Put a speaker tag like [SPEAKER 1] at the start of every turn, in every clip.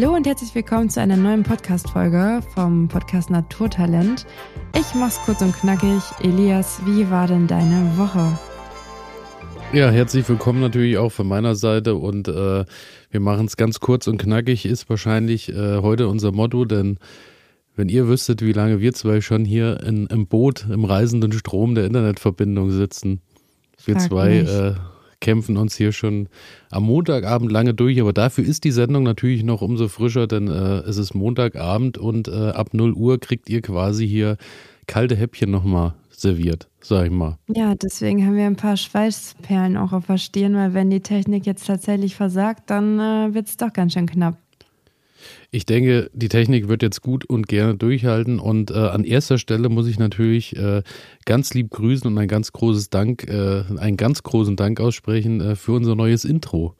[SPEAKER 1] Hallo und herzlich willkommen zu einer neuen Podcast-Folge vom Podcast Naturtalent. Ich mach's kurz und knackig. Elias, wie war denn deine Woche?
[SPEAKER 2] Ja, herzlich willkommen natürlich auch von meiner Seite und äh, wir machen es ganz kurz und knackig, ist wahrscheinlich äh, heute unser Motto, denn wenn ihr wüsstet, wie lange wir zwei schon hier in, im Boot, im reisenden Strom der Internetverbindung sitzen, wir Frag zwei äh, kämpfen uns hier schon am Montagabend lange durch, aber dafür ist die Sendung natürlich noch umso frischer, denn äh, es ist Montagabend und äh, ab 0 Uhr kriegt ihr quasi hier kalte Häppchen nochmal serviert, sag ich mal.
[SPEAKER 1] Ja, deswegen haben wir ein paar Schweißperlen auch auf der Stirn, weil wenn die Technik jetzt tatsächlich versagt, dann äh, wird es doch ganz schön knapp.
[SPEAKER 2] Ich denke, die Technik wird jetzt gut und gerne durchhalten. Und äh, an erster Stelle muss ich natürlich äh, ganz lieb grüßen und ein ganz großes Dank, äh, einen ganz großen Dank aussprechen äh, für unser neues Intro.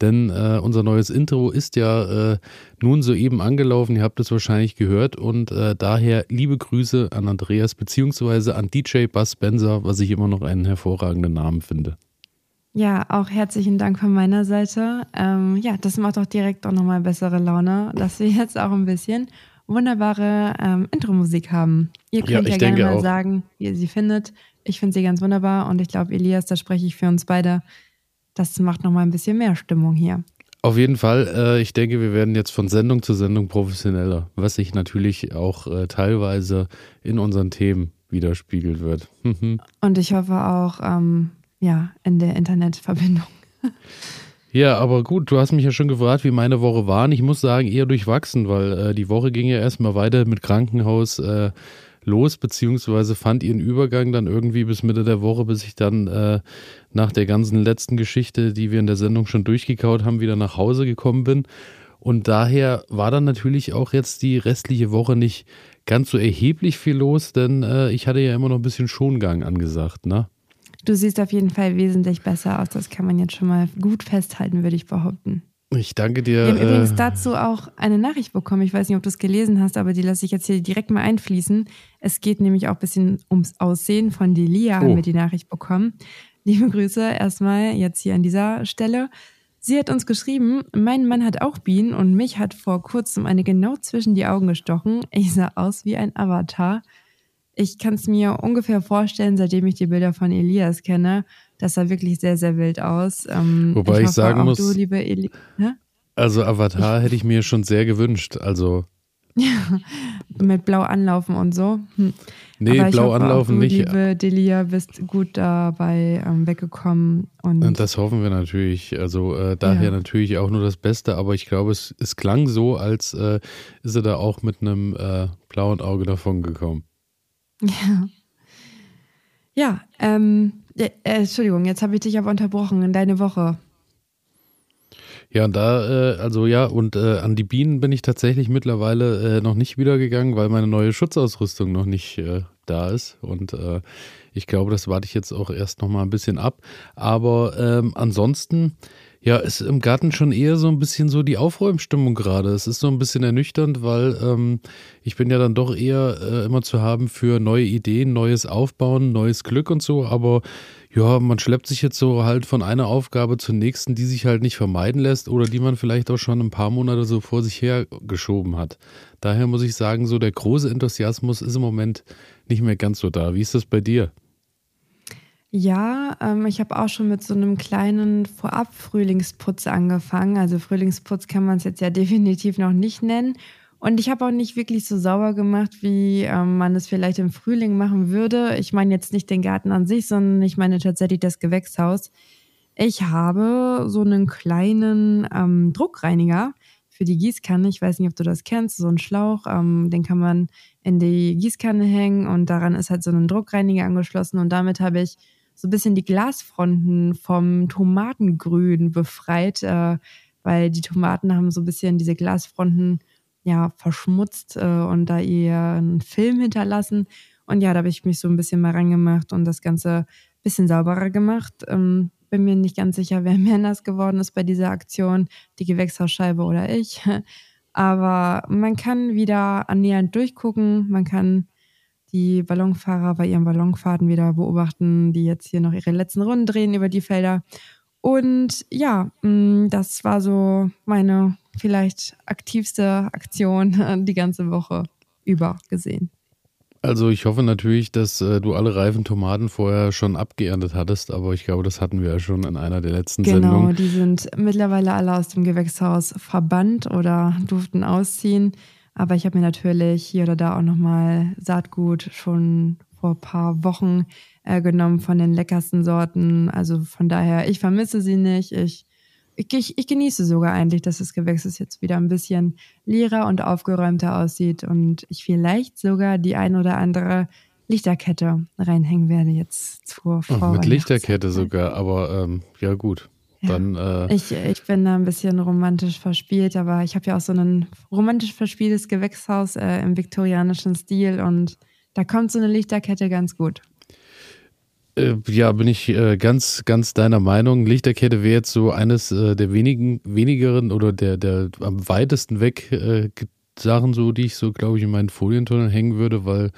[SPEAKER 2] Denn äh, unser neues Intro ist ja äh, nun soeben angelaufen. Ihr habt es wahrscheinlich gehört. Und daher liebe Grüße an Andreas beziehungsweise an DJ Buzz Spencer, was ich immer noch einen hervorragenden Namen finde.
[SPEAKER 1] Ja, auch herzlichen Dank von meiner Seite. Ähm, ja, das macht auch direkt auch nochmal bessere Laune, dass wir jetzt auch ein bisschen wunderbare ähm, Intro-Musik haben. Ihr könnt ja, ja gerne mal auch. sagen, wie ihr sie findet. Ich finde sie ganz wunderbar und ich glaube, Elias, da spreche ich für uns beide. Das macht nochmal ein bisschen mehr Stimmung hier.
[SPEAKER 2] Auf jeden Fall. Äh, ich denke, wir werden jetzt von Sendung zu Sendung professioneller, was sich natürlich auch äh, teilweise in unseren Themen widerspiegelt wird.
[SPEAKER 1] und ich hoffe auch, ähm, ja, in der Internetverbindung.
[SPEAKER 2] Ja, aber gut, du hast mich ja schon gefragt, wie meine Woche war. Und ich muss sagen, eher durchwachsen, weil äh, die Woche ging ja erstmal weiter mit Krankenhaus äh, los, beziehungsweise fand ihren Übergang dann irgendwie bis Mitte der Woche, bis ich dann äh, nach der ganzen letzten Geschichte, die wir in der Sendung schon durchgekaut haben, wieder nach Hause gekommen bin. Und daher war dann natürlich auch jetzt die restliche Woche nicht ganz so erheblich viel los, denn äh, ich hatte ja immer noch ein bisschen Schongang angesagt, ne?
[SPEAKER 1] Du siehst auf jeden Fall wesentlich besser aus. Das kann man jetzt schon mal gut festhalten, würde ich behaupten.
[SPEAKER 2] Ich danke dir.
[SPEAKER 1] Wir haben äh, übrigens dazu auch eine Nachricht bekommen. Ich weiß nicht, ob du es gelesen hast, aber die lasse ich jetzt hier direkt mal einfließen. Es geht nämlich auch ein bisschen ums Aussehen von Delia, oh. haben wir die Nachricht bekommen. Liebe Grüße erstmal jetzt hier an dieser Stelle. Sie hat uns geschrieben, mein Mann hat auch Bienen und mich hat vor kurzem eine genau zwischen die Augen gestochen. Ich sah aus wie ein Avatar ich kann es mir ungefähr vorstellen, seitdem ich die Bilder von Elias kenne, das sah wirklich sehr, sehr wild aus.
[SPEAKER 2] Ähm, Wobei ich, ich sagen muss, du, liebe Eli ne? also Avatar ich, hätte ich mir schon sehr gewünscht. Also
[SPEAKER 1] ja, mit blau anlaufen und so. Hm.
[SPEAKER 2] Nee, blau hoffe, anlaufen
[SPEAKER 1] du,
[SPEAKER 2] nicht.
[SPEAKER 1] Liebe Delia, bist gut dabei ähm, weggekommen. Und,
[SPEAKER 2] und das hoffen wir natürlich. Also äh, daher ja. natürlich auch nur das Beste. Aber ich glaube, es, es klang so, als äh, ist er da auch mit einem äh, blauen Auge davon gekommen.
[SPEAKER 1] Ja. Ja, ähm, äh, Entschuldigung, jetzt habe ich dich aber unterbrochen in deine Woche.
[SPEAKER 2] Ja, und da, äh, also ja, und äh, an die Bienen bin ich tatsächlich mittlerweile äh, noch nicht wiedergegangen, weil meine neue Schutzausrüstung noch nicht äh, da ist. Und äh, ich glaube, das warte ich jetzt auch erst noch mal ein bisschen ab. Aber ähm, ansonsten ja, ist im Garten schon eher so ein bisschen so die Aufräumstimmung gerade. Es ist so ein bisschen ernüchternd, weil ähm, ich bin ja dann doch eher äh, immer zu haben für neue Ideen, neues Aufbauen, neues Glück und so. Aber ja, man schleppt sich jetzt so halt von einer Aufgabe zur nächsten, die sich halt nicht vermeiden lässt oder die man vielleicht auch schon ein paar Monate so vor sich her geschoben hat. Daher muss ich sagen, so der große Enthusiasmus ist im Moment nicht mehr ganz so da. Wie ist das bei dir?
[SPEAKER 1] Ja, ähm, ich habe auch schon mit so einem kleinen Vorab-Frühlingsputz angefangen. Also Frühlingsputz kann man es jetzt ja definitiv noch nicht nennen. Und ich habe auch nicht wirklich so sauber gemacht, wie ähm, man es vielleicht im Frühling machen würde. Ich meine jetzt nicht den Garten an sich, sondern ich meine tatsächlich das Gewächshaus. Ich habe so einen kleinen ähm, Druckreiniger für die Gießkanne. Ich weiß nicht, ob du das kennst, so einen Schlauch. Ähm, den kann man in die Gießkanne hängen und daran ist halt so ein Druckreiniger angeschlossen. Und damit habe ich so ein bisschen die Glasfronten vom Tomatengrün befreit, äh, weil die Tomaten haben so ein bisschen diese Glasfronten ja verschmutzt äh, und da ihr einen Film hinterlassen. Und ja, da habe ich mich so ein bisschen mal rangemacht und das Ganze ein bisschen sauberer gemacht. Ähm, bin mir nicht ganz sicher, wer mehr nass geworden ist bei dieser Aktion, die Gewächshausscheibe oder ich. Aber man kann wieder annähernd durchgucken, man kann die Ballonfahrer bei ihren Ballonfahrten wieder beobachten, die jetzt hier noch ihre letzten Runden drehen über die Felder. Und ja, mm, das war so meine vielleicht aktivste Aktion die ganze Woche über gesehen.
[SPEAKER 2] Also ich hoffe natürlich, dass äh, du alle reifen Tomaten vorher schon abgeerntet hattest, aber ich glaube, das hatten wir ja schon in einer der letzten
[SPEAKER 1] genau,
[SPEAKER 2] Sendungen.
[SPEAKER 1] Genau, die sind mittlerweile alle aus dem Gewächshaus verbannt oder durften ausziehen. Aber ich habe mir natürlich hier oder da auch nochmal Saatgut schon vor ein paar Wochen äh, genommen von den leckersten Sorten. Also von daher, ich vermisse sie nicht. Ich ich, ich genieße sogar eigentlich, dass das Gewächs jetzt wieder ein bisschen leerer und aufgeräumter aussieht und ich vielleicht sogar die ein oder andere Lichterkette reinhängen werde jetzt zur
[SPEAKER 2] Vor Mit Lichterkette sogar, aber ähm, ja gut. Dann, äh,
[SPEAKER 1] ich, ich bin da ein bisschen romantisch verspielt, aber ich habe ja auch so ein romantisch verspieltes Gewächshaus äh, im viktorianischen Stil und da kommt so eine Lichterkette ganz gut.
[SPEAKER 2] Äh, ja, bin ich äh, ganz, ganz deiner Meinung. Lichterkette wäre jetzt so eines äh, der wenigen, wenigeren oder der, der am weitesten weg Sachen, so, die ich so, glaube ich, in meinen Folientunnel hängen würde, weil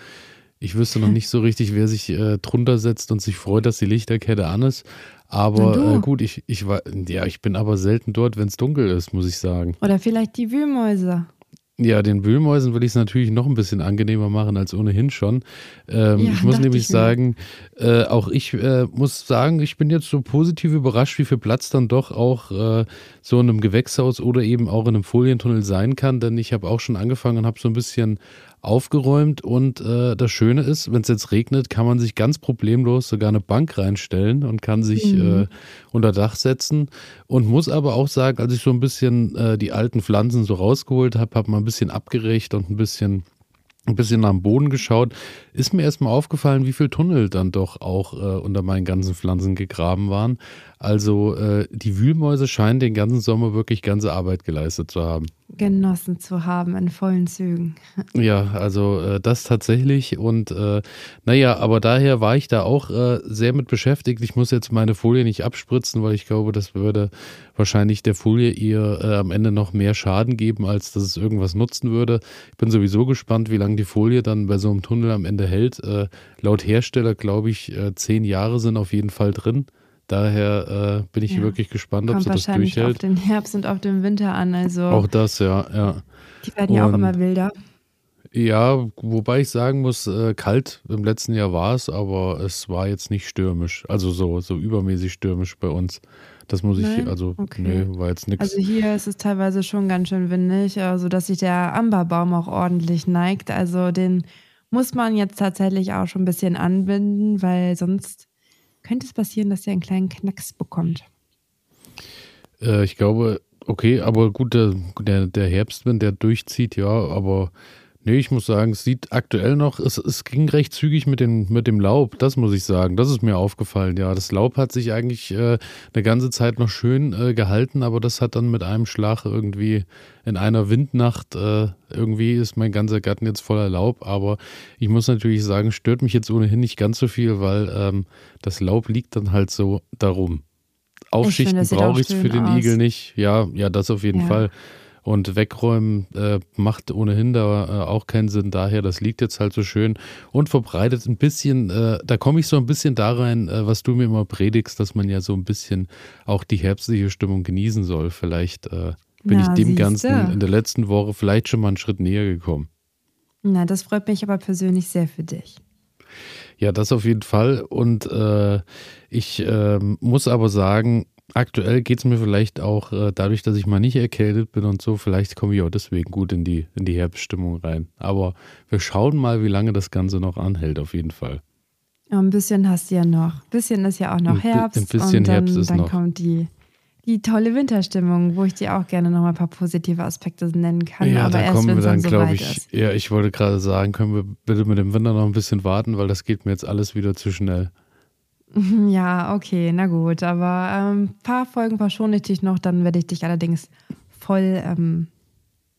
[SPEAKER 2] ich wüsste noch nicht so richtig, wer sich äh, drunter setzt und sich freut, dass die Lichterkette an ist. Aber äh, gut, ich, ich war, ja, ich bin aber selten dort, wenn es dunkel ist, muss ich sagen.
[SPEAKER 1] Oder vielleicht die Wühlmäuse.
[SPEAKER 2] Ja, den Wühlmäusen will ich es natürlich noch ein bisschen angenehmer machen als ohnehin schon. Ähm, ja, ich muss nämlich ich sagen, äh, auch ich äh, muss sagen, ich bin jetzt so positiv überrascht, wie viel Platz dann doch auch äh, so in einem Gewächshaus oder eben auch in einem Folientunnel sein kann. Denn ich habe auch schon angefangen und habe so ein bisschen aufgeräumt und äh, das Schöne ist, wenn es jetzt regnet, kann man sich ganz problemlos sogar eine Bank reinstellen und kann sich mhm. äh, unter Dach setzen und muss aber auch sagen, als ich so ein bisschen äh, die alten Pflanzen so rausgeholt habe, habe mal ein bisschen abgerecht und ein bisschen ein bisschen am Boden geschaut, ist mir erstmal aufgefallen, wie viel Tunnel dann doch auch äh, unter meinen ganzen Pflanzen gegraben waren. Also äh, die Wühlmäuse scheinen den ganzen Sommer wirklich ganze Arbeit geleistet zu haben.
[SPEAKER 1] Genossen zu haben in vollen Zügen.
[SPEAKER 2] Ja, also äh, das tatsächlich. Und äh, naja, aber daher war ich da auch äh, sehr mit beschäftigt. Ich muss jetzt meine Folie nicht abspritzen, weil ich glaube, das würde wahrscheinlich der Folie ihr äh, am Ende noch mehr Schaden geben, als dass es irgendwas nutzen würde. Ich bin sowieso gespannt, wie lange die Folie dann bei so einem Tunnel am Ende hält. Äh, laut Hersteller, glaube ich, äh, zehn Jahre sind auf jeden Fall drin. Daher äh, bin ich ja. wirklich gespannt, ob sie das durchhält. auf
[SPEAKER 1] den Herbst und auf den Winter an. Also
[SPEAKER 2] auch das, ja, ja.
[SPEAKER 1] Die werden ja auch immer wilder.
[SPEAKER 2] Ja, wobei ich sagen muss, äh, kalt im letzten Jahr war es, aber es war jetzt nicht stürmisch. Also so, so übermäßig stürmisch bei uns. Das muss Nein? ich, also, okay. nee, war jetzt nichts.
[SPEAKER 1] Also hier ist es teilweise schon ganz schön windig, also dass sich der Amberbaum auch ordentlich neigt. Also den muss man jetzt tatsächlich auch schon ein bisschen anbinden, weil sonst könnte es passieren, dass er einen kleinen Knacks bekommt.
[SPEAKER 2] Äh, ich glaube, okay, aber gut, der, der, der Herbstwind, der durchzieht, ja, aber nee, ich muss sagen, es sieht aktuell noch, es, es ging recht zügig mit dem, mit dem Laub, das muss ich sagen, das ist mir aufgefallen, ja. Das Laub hat sich eigentlich äh, eine ganze Zeit noch schön äh, gehalten, aber das hat dann mit einem Schlag irgendwie in einer Windnacht, äh, irgendwie ist mein ganzer Garten jetzt voller Laub, aber ich muss natürlich sagen, stört mich jetzt ohnehin nicht ganz so viel, weil ähm, das Laub liegt dann halt so darum. Aufschichten brauche ich für den aus. Igel nicht. Ja, ja, das auf jeden ja. Fall. Und wegräumen äh, macht ohnehin da äh, auch keinen Sinn. Daher, das liegt jetzt halt so schön und verbreitet ein bisschen, äh, da komme ich so ein bisschen da rein, äh, was du mir immer predigst, dass man ja so ein bisschen auch die herbstliche Stimmung genießen soll. Vielleicht äh, bin Na, ich dem siehste. Ganzen in der letzten Woche vielleicht schon mal einen Schritt näher gekommen.
[SPEAKER 1] Na, das freut mich aber persönlich sehr für dich.
[SPEAKER 2] Ja, das auf jeden Fall. Und äh, ich äh, muss aber sagen, aktuell geht es mir vielleicht auch äh, dadurch, dass ich mal nicht erkältet bin und so, vielleicht komme ich auch deswegen gut in die, in die Herbststimmung rein. Aber wir schauen mal, wie lange das Ganze noch anhält, auf jeden Fall.
[SPEAKER 1] Ja, ein bisschen hast du ja noch. Ein bisschen ist ja auch noch Herbst.
[SPEAKER 2] Ein bisschen und dann, Herbst ist
[SPEAKER 1] dann
[SPEAKER 2] noch.
[SPEAKER 1] kommt die die tolle Winterstimmung, wo ich dir auch gerne noch mal ein paar positive Aspekte nennen kann.
[SPEAKER 2] Ja,
[SPEAKER 1] aber
[SPEAKER 2] da
[SPEAKER 1] erst,
[SPEAKER 2] kommen wir dann,
[SPEAKER 1] so
[SPEAKER 2] glaube ich. Ist. Ja, ich wollte gerade sagen, können wir bitte mit dem Winter noch ein bisschen warten, weil das geht mir jetzt alles wieder zu schnell.
[SPEAKER 1] Ja, okay, na gut. Aber ein ähm, paar Folgen verschone ich dich noch, dann werde ich dich allerdings voll ähm,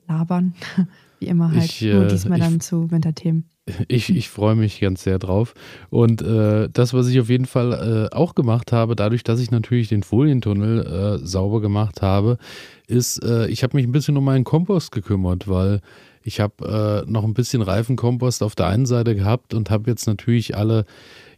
[SPEAKER 1] labern. Wie immer halt. Ich, Nur äh, diesmal ich, dann zu Winterthemen.
[SPEAKER 2] Ich, ich freue mich ganz sehr drauf. Und äh, das, was ich auf jeden Fall äh, auch gemacht habe, dadurch, dass ich natürlich den Folientunnel äh, sauber gemacht habe, ist, äh, ich habe mich ein bisschen um meinen Kompost gekümmert, weil ich habe äh, noch ein bisschen Reifenkompost auf der einen Seite gehabt und habe jetzt natürlich alle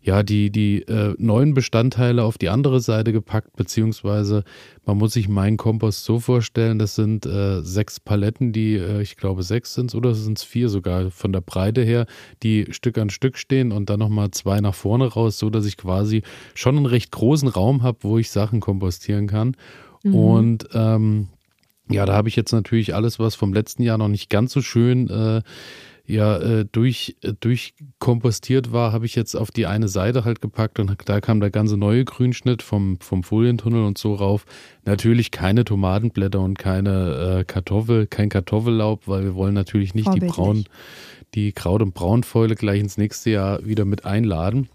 [SPEAKER 2] ja, die, die äh, neuen Bestandteile auf die andere Seite gepackt, beziehungsweise man muss sich meinen Kompost so vorstellen, das sind äh, sechs Paletten, die, äh, ich glaube, sechs sind oder sind es vier sogar von der Breite her, die Stück an Stück stehen und dann nochmal zwei nach vorne raus, so dass ich quasi schon einen recht großen Raum habe, wo ich Sachen kompostieren kann. Mhm. Und ähm, ja, da habe ich jetzt natürlich alles, was vom letzten Jahr noch nicht ganz so schön äh, ja äh, durch, äh, durchkompostiert war, habe ich jetzt auf die eine Seite halt gepackt und da kam der ganze neue Grünschnitt vom, vom Folientunnel und so rauf. Natürlich keine Tomatenblätter und keine äh, Kartoffel, kein Kartoffellaub, weil wir wollen natürlich nicht die braun, die Kraut- und Braunfäule gleich ins nächste Jahr wieder mit einladen.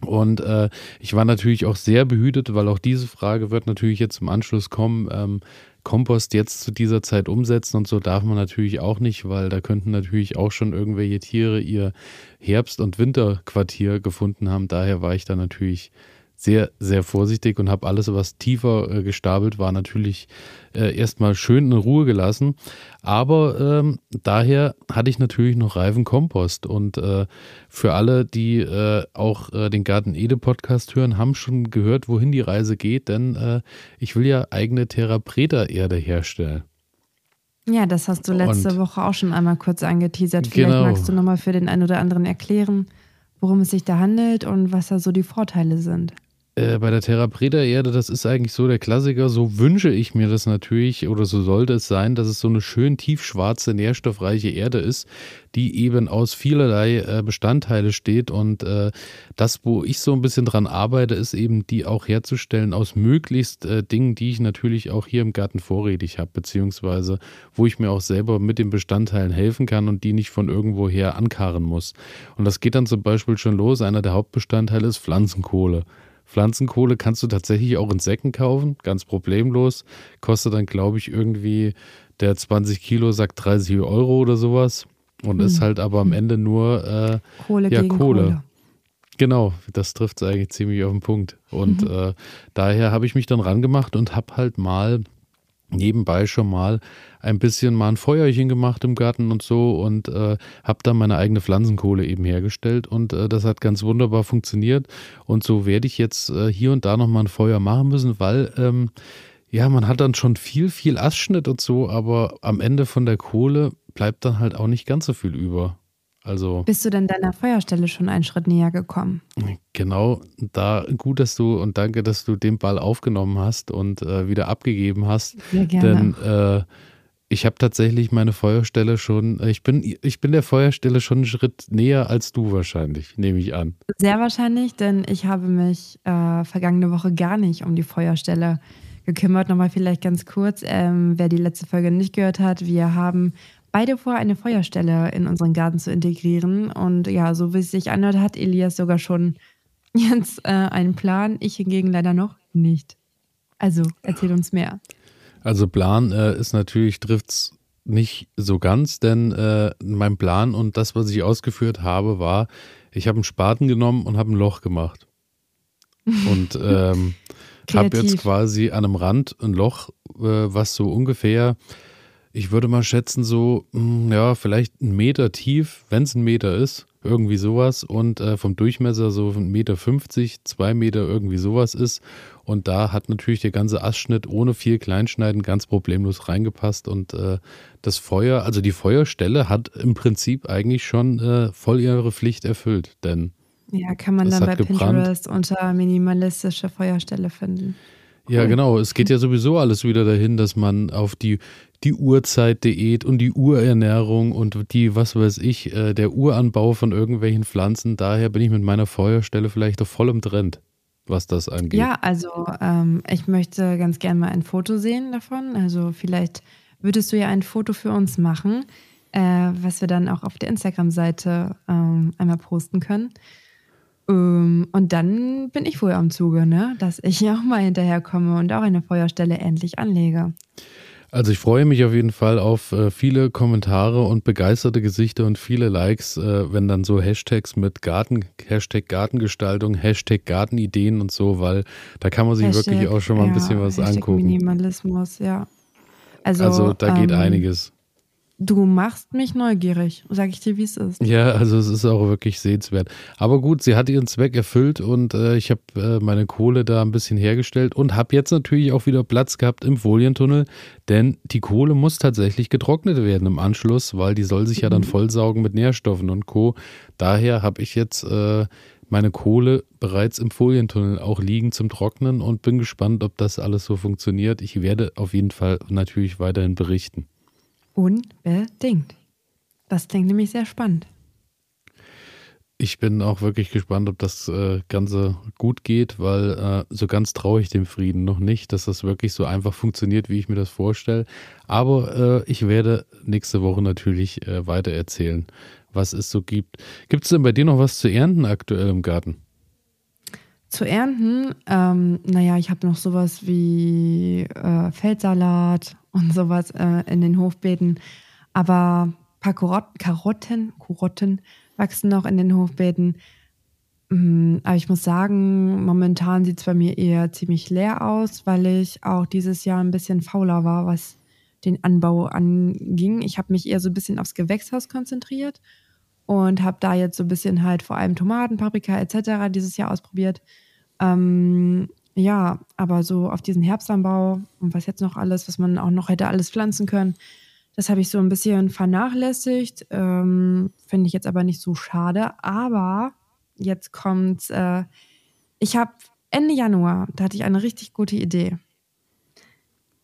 [SPEAKER 2] Und äh, ich war natürlich auch sehr behütet, weil auch diese Frage wird natürlich jetzt im Anschluss kommen. Ähm, Kompost jetzt zu dieser Zeit umsetzen und so darf man natürlich auch nicht, weil da könnten natürlich auch schon irgendwelche Tiere ihr Herbst- und Winterquartier gefunden haben. Daher war ich da natürlich sehr, sehr vorsichtig und habe alles, was tiefer äh, gestapelt war, natürlich äh, erstmal schön in Ruhe gelassen. Aber ähm, daher hatte ich natürlich noch reifen Kompost. Und äh, für alle, die äh, auch äh, den Garten Ede Podcast hören, haben schon gehört, wohin die Reise geht, denn äh, ich will ja eigene Terra Preta Erde herstellen.
[SPEAKER 1] Ja, das hast du letzte und, Woche auch schon einmal kurz angeteasert. Vielleicht genau. magst du nochmal für den einen oder anderen erklären, worum es sich da handelt und was da so die Vorteile sind.
[SPEAKER 2] Äh, bei der Terra Preta Erde, das ist eigentlich so der Klassiker. So wünsche ich mir das natürlich oder so sollte es sein, dass es so eine schön tiefschwarze, nährstoffreiche Erde ist, die eben aus vielerlei äh, Bestandteile steht. Und äh, das, wo ich so ein bisschen dran arbeite, ist eben die auch herzustellen aus möglichst äh, Dingen, die ich natürlich auch hier im Garten vorrätig habe, beziehungsweise wo ich mir auch selber mit den Bestandteilen helfen kann und die nicht von irgendwoher ankarren muss. Und das geht dann zum Beispiel schon los. Einer der Hauptbestandteile ist Pflanzenkohle. Pflanzenkohle kannst du tatsächlich auch in Säcken kaufen, ganz problemlos. Kostet dann, glaube ich, irgendwie der 20 Kilo Sack 30 Euro oder sowas. Und hm. ist halt aber am Ende nur äh,
[SPEAKER 1] Kohle ja, Kohle. Kohle.
[SPEAKER 2] Genau, das trifft es eigentlich ziemlich auf den Punkt. Und mhm. äh, daher habe ich mich dann rangemacht und habe halt mal nebenbei schon mal ein bisschen mal ein Feuerchen gemacht im Garten und so und äh, habe dann meine eigene Pflanzenkohle eben hergestellt und äh, das hat ganz wunderbar funktioniert und so werde ich jetzt äh, hier und da nochmal ein Feuer machen müssen, weil ähm, ja, man hat dann schon viel, viel Astschnitt und so, aber am Ende von der Kohle bleibt dann halt auch nicht ganz so viel über. Also
[SPEAKER 1] Bist du denn deiner Feuerstelle schon einen Schritt näher gekommen?
[SPEAKER 2] Genau, da gut, dass du und danke, dass du den Ball aufgenommen hast und äh, wieder abgegeben hast.
[SPEAKER 1] Sehr gerne.
[SPEAKER 2] Denn äh, ich habe tatsächlich meine Feuerstelle schon, äh, ich bin, ich bin der Feuerstelle schon einen Schritt näher als du wahrscheinlich, nehme ich an.
[SPEAKER 1] Sehr wahrscheinlich, denn ich habe mich äh, vergangene Woche gar nicht um die Feuerstelle gekümmert. Nochmal vielleicht ganz kurz, ähm, wer die letzte Folge nicht gehört hat, wir haben beide vor, eine Feuerstelle in unseren Garten zu integrieren. Und ja, so wie es sich anhört, hat Elias sogar schon jetzt äh, einen Plan. Ich hingegen leider noch nicht. Also, erzähl uns mehr.
[SPEAKER 2] Also, Plan äh, ist natürlich, trifft es nicht so ganz, denn äh, mein Plan und das, was ich ausgeführt habe, war, ich habe einen Spaten genommen und habe ein Loch gemacht. Und ähm, habe jetzt quasi an einem Rand ein Loch, äh, was so ungefähr ich würde mal schätzen, so, hm, ja, vielleicht ein Meter tief, wenn es ein Meter ist, irgendwie sowas. Und äh, vom Durchmesser so ein Meter 50, zwei Meter irgendwie sowas ist. Und da hat natürlich der ganze Astschnitt ohne viel Kleinschneiden ganz problemlos reingepasst. Und äh, das Feuer, also die Feuerstelle hat im Prinzip eigentlich schon äh, voll ihre Pflicht erfüllt. Denn
[SPEAKER 1] ja, kann man dann bei gebrannt. Pinterest unter minimalistische Feuerstelle finden.
[SPEAKER 2] Ja, genau. Es geht ja sowieso alles wieder dahin, dass man auf die die Urzeitdiät und die Urernährung und die, was weiß ich, äh, der Uranbau von irgendwelchen Pflanzen. Daher bin ich mit meiner Feuerstelle vielleicht doch voll im Trend, was das angeht.
[SPEAKER 1] Ja, also ähm, ich möchte ganz gerne mal ein Foto sehen davon. Also vielleicht würdest du ja ein Foto für uns machen, äh, was wir dann auch auf der Instagram-Seite ähm, einmal posten können. Ähm, und dann bin ich wohl am Zuge, ne? dass ich auch mal hinterherkomme und auch eine Feuerstelle endlich anlege.
[SPEAKER 2] Also ich freue mich auf jeden Fall auf äh, viele Kommentare und begeisterte Gesichter und viele Likes, äh, wenn dann so Hashtags mit Garten, Hashtag Gartengestaltung, Hashtag Gartenideen und so, weil da kann man sich Hashtag, wirklich auch schon mal ein bisschen was Hashtag angucken.
[SPEAKER 1] Minimalismus, ja.
[SPEAKER 2] Also, also da geht ähm, einiges.
[SPEAKER 1] Du machst mich neugierig, sag ich dir, wie es ist.
[SPEAKER 2] Ja, also es ist auch wirklich sehenswert. Aber gut, sie hat ihren Zweck erfüllt und äh, ich habe äh, meine Kohle da ein bisschen hergestellt und habe jetzt natürlich auch wieder Platz gehabt im Folientunnel, denn die Kohle muss tatsächlich getrocknet werden im Anschluss, weil die soll sich ja dann mhm. vollsaugen mit Nährstoffen und Co. Daher habe ich jetzt äh, meine Kohle bereits im Folientunnel auch liegen zum Trocknen und bin gespannt, ob das alles so funktioniert. Ich werde auf jeden Fall natürlich weiterhin berichten.
[SPEAKER 1] Unbedingt. Das klingt nämlich sehr spannend.
[SPEAKER 2] Ich bin auch wirklich gespannt, ob das äh, Ganze gut geht, weil äh, so ganz traue ich dem Frieden noch nicht, dass das wirklich so einfach funktioniert, wie ich mir das vorstelle. Aber äh, ich werde nächste Woche natürlich äh, weiter erzählen, was es so gibt. Gibt es denn bei dir noch was zu ernten aktuell im Garten?
[SPEAKER 1] Zu ernten, ähm, naja, ich habe noch sowas wie äh, Feldsalat und sowas äh, in den Hofbeeten. Aber ein paar Karotten, Karotten, Karotten wachsen noch in den Hofbeeten. Mm, aber ich muss sagen, momentan sieht es bei mir eher ziemlich leer aus, weil ich auch dieses Jahr ein bisschen fauler war, was den Anbau anging. Ich habe mich eher so ein bisschen aufs Gewächshaus konzentriert und habe da jetzt so ein bisschen halt vor allem Tomaten, Paprika etc. dieses Jahr ausprobiert. Ähm, ja, aber so auf diesen Herbstanbau und was jetzt noch alles, was man auch noch hätte alles pflanzen können, das habe ich so ein bisschen vernachlässigt. Ähm, Finde ich jetzt aber nicht so schade. Aber jetzt kommt, äh, ich habe Ende Januar, da hatte ich eine richtig gute Idee.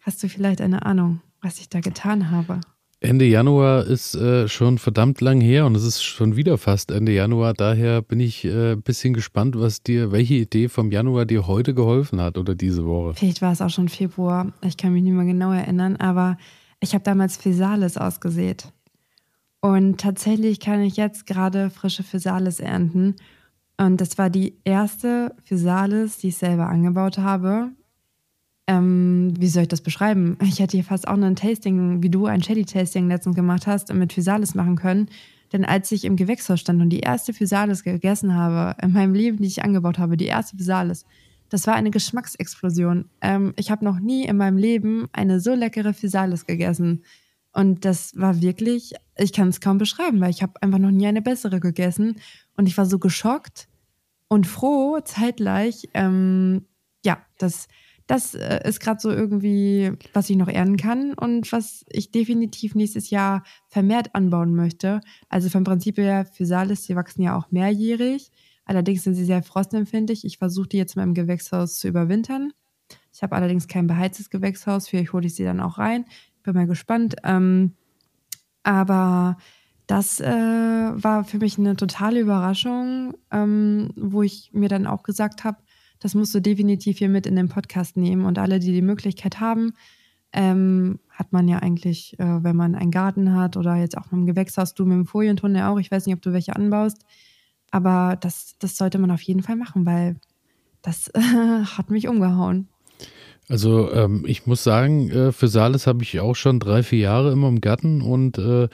[SPEAKER 1] Hast du vielleicht eine Ahnung, was ich da getan habe?
[SPEAKER 2] Ende Januar ist äh, schon verdammt lang her und es ist schon wieder fast Ende Januar. Daher bin ich äh, ein bisschen gespannt, was dir, welche Idee vom Januar dir heute geholfen hat oder diese Woche.
[SPEAKER 1] Vielleicht war es auch schon Februar. Ich kann mich nicht mehr genau erinnern, aber ich habe damals Physalis ausgesät. Und tatsächlich kann ich jetzt gerade frische Physalis ernten. Und das war die erste Physalis, die ich selber angebaut habe ähm, wie soll ich das beschreiben? Ich hätte hier fast auch ein Tasting, wie du ein Shelly-Tasting letztens gemacht hast, mit Physalis machen können. Denn als ich im Gewächshaus stand und die erste Physalis gegessen habe, in meinem Leben, die ich angebaut habe, die erste Physalis, das war eine Geschmacksexplosion. Ähm, ich habe noch nie in meinem Leben eine so leckere Physalis gegessen. Und das war wirklich, ich kann es kaum beschreiben, weil ich habe einfach noch nie eine bessere gegessen. Und ich war so geschockt und froh zeitgleich. Ähm, ja, das das äh, ist gerade so irgendwie, was ich noch ernen kann und was ich definitiv nächstes Jahr vermehrt anbauen möchte. Also vom Prinzip her, Physalis, die wachsen ja auch mehrjährig. Allerdings sind sie sehr frostempfindlich. Ich versuche die jetzt mal im Gewächshaus zu überwintern. Ich habe allerdings kein beheiztes Gewächshaus. Vielleicht hole ich sie dann auch rein. Bin mal gespannt. Ähm, aber das äh, war für mich eine totale Überraschung, ähm, wo ich mir dann auch gesagt habe, das musst du definitiv hier mit in den Podcast nehmen. Und alle, die die Möglichkeit haben, ähm, hat man ja eigentlich, äh, wenn man einen Garten hat oder jetzt auch mit einem Gewächshaus, du mit dem Folientunnel auch. Ich weiß nicht, ob du welche anbaust. Aber das, das sollte man auf jeden Fall machen, weil das äh, hat mich umgehauen.
[SPEAKER 2] Also ähm, ich muss sagen, äh, für Sales habe ich auch schon drei, vier Jahre immer im Garten und äh,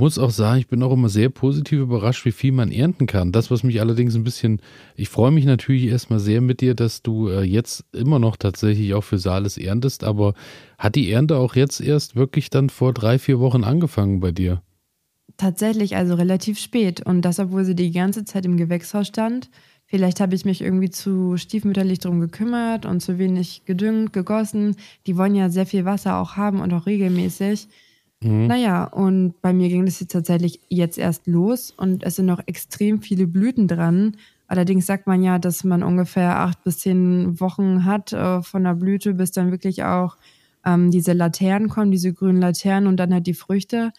[SPEAKER 2] muss auch sagen, ich bin auch immer sehr positiv überrascht, wie viel man ernten kann. Das, was mich allerdings ein bisschen, ich freue mich natürlich erstmal sehr mit dir, dass du äh, jetzt immer noch tatsächlich auch für Saales erntest, aber hat die Ernte auch jetzt erst wirklich dann vor drei, vier Wochen angefangen bei dir?
[SPEAKER 1] Tatsächlich, also relativ spät. Und das, obwohl sie die ganze Zeit im Gewächshaus stand. Vielleicht habe ich mich irgendwie zu stiefmütterlich darum gekümmert und zu wenig gedüngt, gegossen. Die wollen ja sehr viel Wasser auch haben und auch regelmäßig. Mhm. Naja, und bei mir ging das jetzt tatsächlich jetzt erst los und es sind noch extrem viele Blüten dran. Allerdings sagt man ja, dass man ungefähr acht bis zehn Wochen hat äh, von der Blüte, bis dann wirklich auch ähm, diese Laternen kommen, diese grünen Laternen und dann halt die Früchte.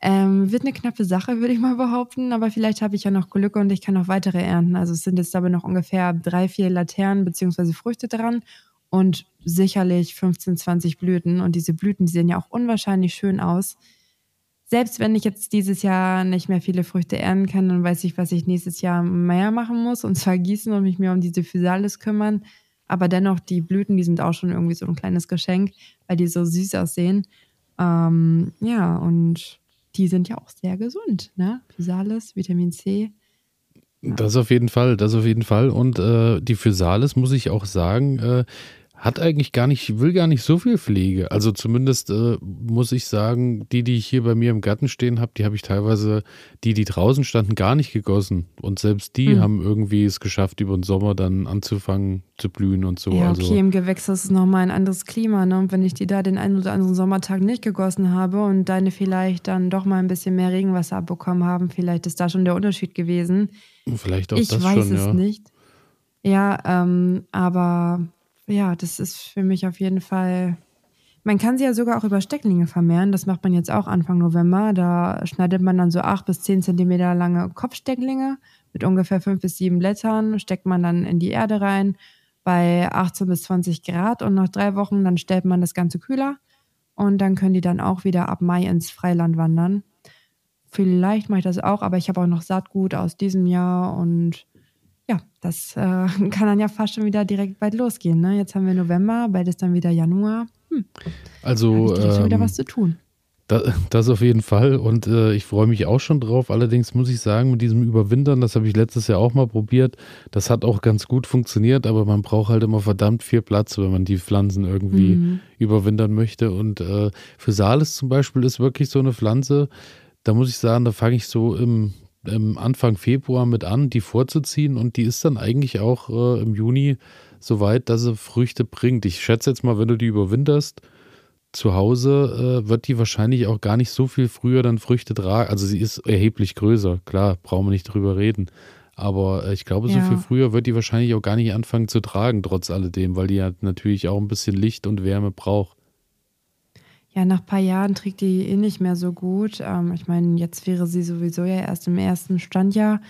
[SPEAKER 1] Ähm, wird eine knappe Sache, würde ich mal behaupten, aber vielleicht habe ich ja noch Glück und ich kann noch weitere ernten. Also es sind jetzt aber noch ungefähr drei, vier Laternen bzw. Früchte dran und sicherlich 15, 20 Blüten. Und diese Blüten, die sehen ja auch unwahrscheinlich schön aus. Selbst wenn ich jetzt dieses Jahr nicht mehr viele Früchte ernten kann, dann weiß ich, was ich nächstes Jahr mehr machen muss. Und zwar gießen und mich mehr um diese Physalis kümmern. Aber dennoch, die Blüten, die sind auch schon irgendwie so ein kleines Geschenk, weil die so süß aussehen. Ähm, ja, und die sind ja auch sehr gesund, ne? Physalis, Vitamin C.
[SPEAKER 2] Das auf jeden Fall, das auf jeden Fall. Und äh, die Physalis, muss ich auch sagen, äh, hat eigentlich gar nicht, will gar nicht so viel Pflege. Also zumindest äh, muss ich sagen, die, die ich hier bei mir im Garten stehen habe, die habe ich teilweise, die, die draußen standen, gar nicht gegossen. Und selbst die mhm. haben irgendwie es geschafft, über den Sommer dann anzufangen zu blühen und so.
[SPEAKER 1] Ja, okay, also, im Gewächs ist es nochmal ein anderes Klima. Ne? Und wenn ich die da den einen oder anderen Sommertag nicht gegossen habe und deine vielleicht dann doch mal ein bisschen mehr Regenwasser abbekommen haben, vielleicht ist da schon der Unterschied gewesen.
[SPEAKER 2] Vielleicht auch
[SPEAKER 1] ich
[SPEAKER 2] das
[SPEAKER 1] weiß
[SPEAKER 2] schon,
[SPEAKER 1] es
[SPEAKER 2] ja.
[SPEAKER 1] nicht. Ja, ähm, aber ja, das ist für mich auf jeden Fall. Man kann sie ja sogar auch über Stecklinge vermehren. Das macht man jetzt auch Anfang November. Da schneidet man dann so acht bis zehn Zentimeter lange Kopfstecklinge mit ungefähr fünf bis sieben Blättern, steckt man dann in die Erde rein bei 18 bis 20 Grad und nach drei Wochen dann stellt man das Ganze kühler und dann können die dann auch wieder ab Mai ins Freiland wandern. Vielleicht mache ich das auch, aber ich habe auch noch Saatgut aus diesem Jahr und das äh, kann dann ja fast schon wieder direkt bald losgehen. Ne? Jetzt haben wir November, bald ist dann wieder Januar. Hm.
[SPEAKER 2] Also
[SPEAKER 1] da ähm, schon wieder ähm, was zu tun.
[SPEAKER 2] Das, das auf jeden Fall und äh, ich freue mich auch schon drauf. Allerdings muss ich sagen, mit diesem Überwintern, das habe ich letztes Jahr auch mal probiert, das hat auch ganz gut funktioniert, aber man braucht halt immer verdammt viel Platz, wenn man die Pflanzen irgendwie mhm. überwintern möchte. Und äh, für Sales zum Beispiel ist wirklich so eine Pflanze, da muss ich sagen, da fange ich so im ähm, Anfang Februar mit an, die vorzuziehen und die ist dann eigentlich auch äh, im Juni so weit, dass sie Früchte bringt. Ich schätze jetzt mal, wenn du die überwinterst, zu Hause äh, wird die wahrscheinlich auch gar nicht so viel früher dann Früchte tragen. Also sie ist erheblich größer, klar, brauchen wir nicht drüber reden. Aber äh, ich glaube, so ja. viel früher wird die wahrscheinlich auch gar nicht anfangen zu tragen, trotz alledem, weil die ja natürlich auch ein bisschen Licht und Wärme braucht.
[SPEAKER 1] Ja, nach ein paar Jahren trägt die eh nicht mehr so gut. Ähm, ich meine, jetzt wäre sie sowieso ja erst im ersten Standjahr.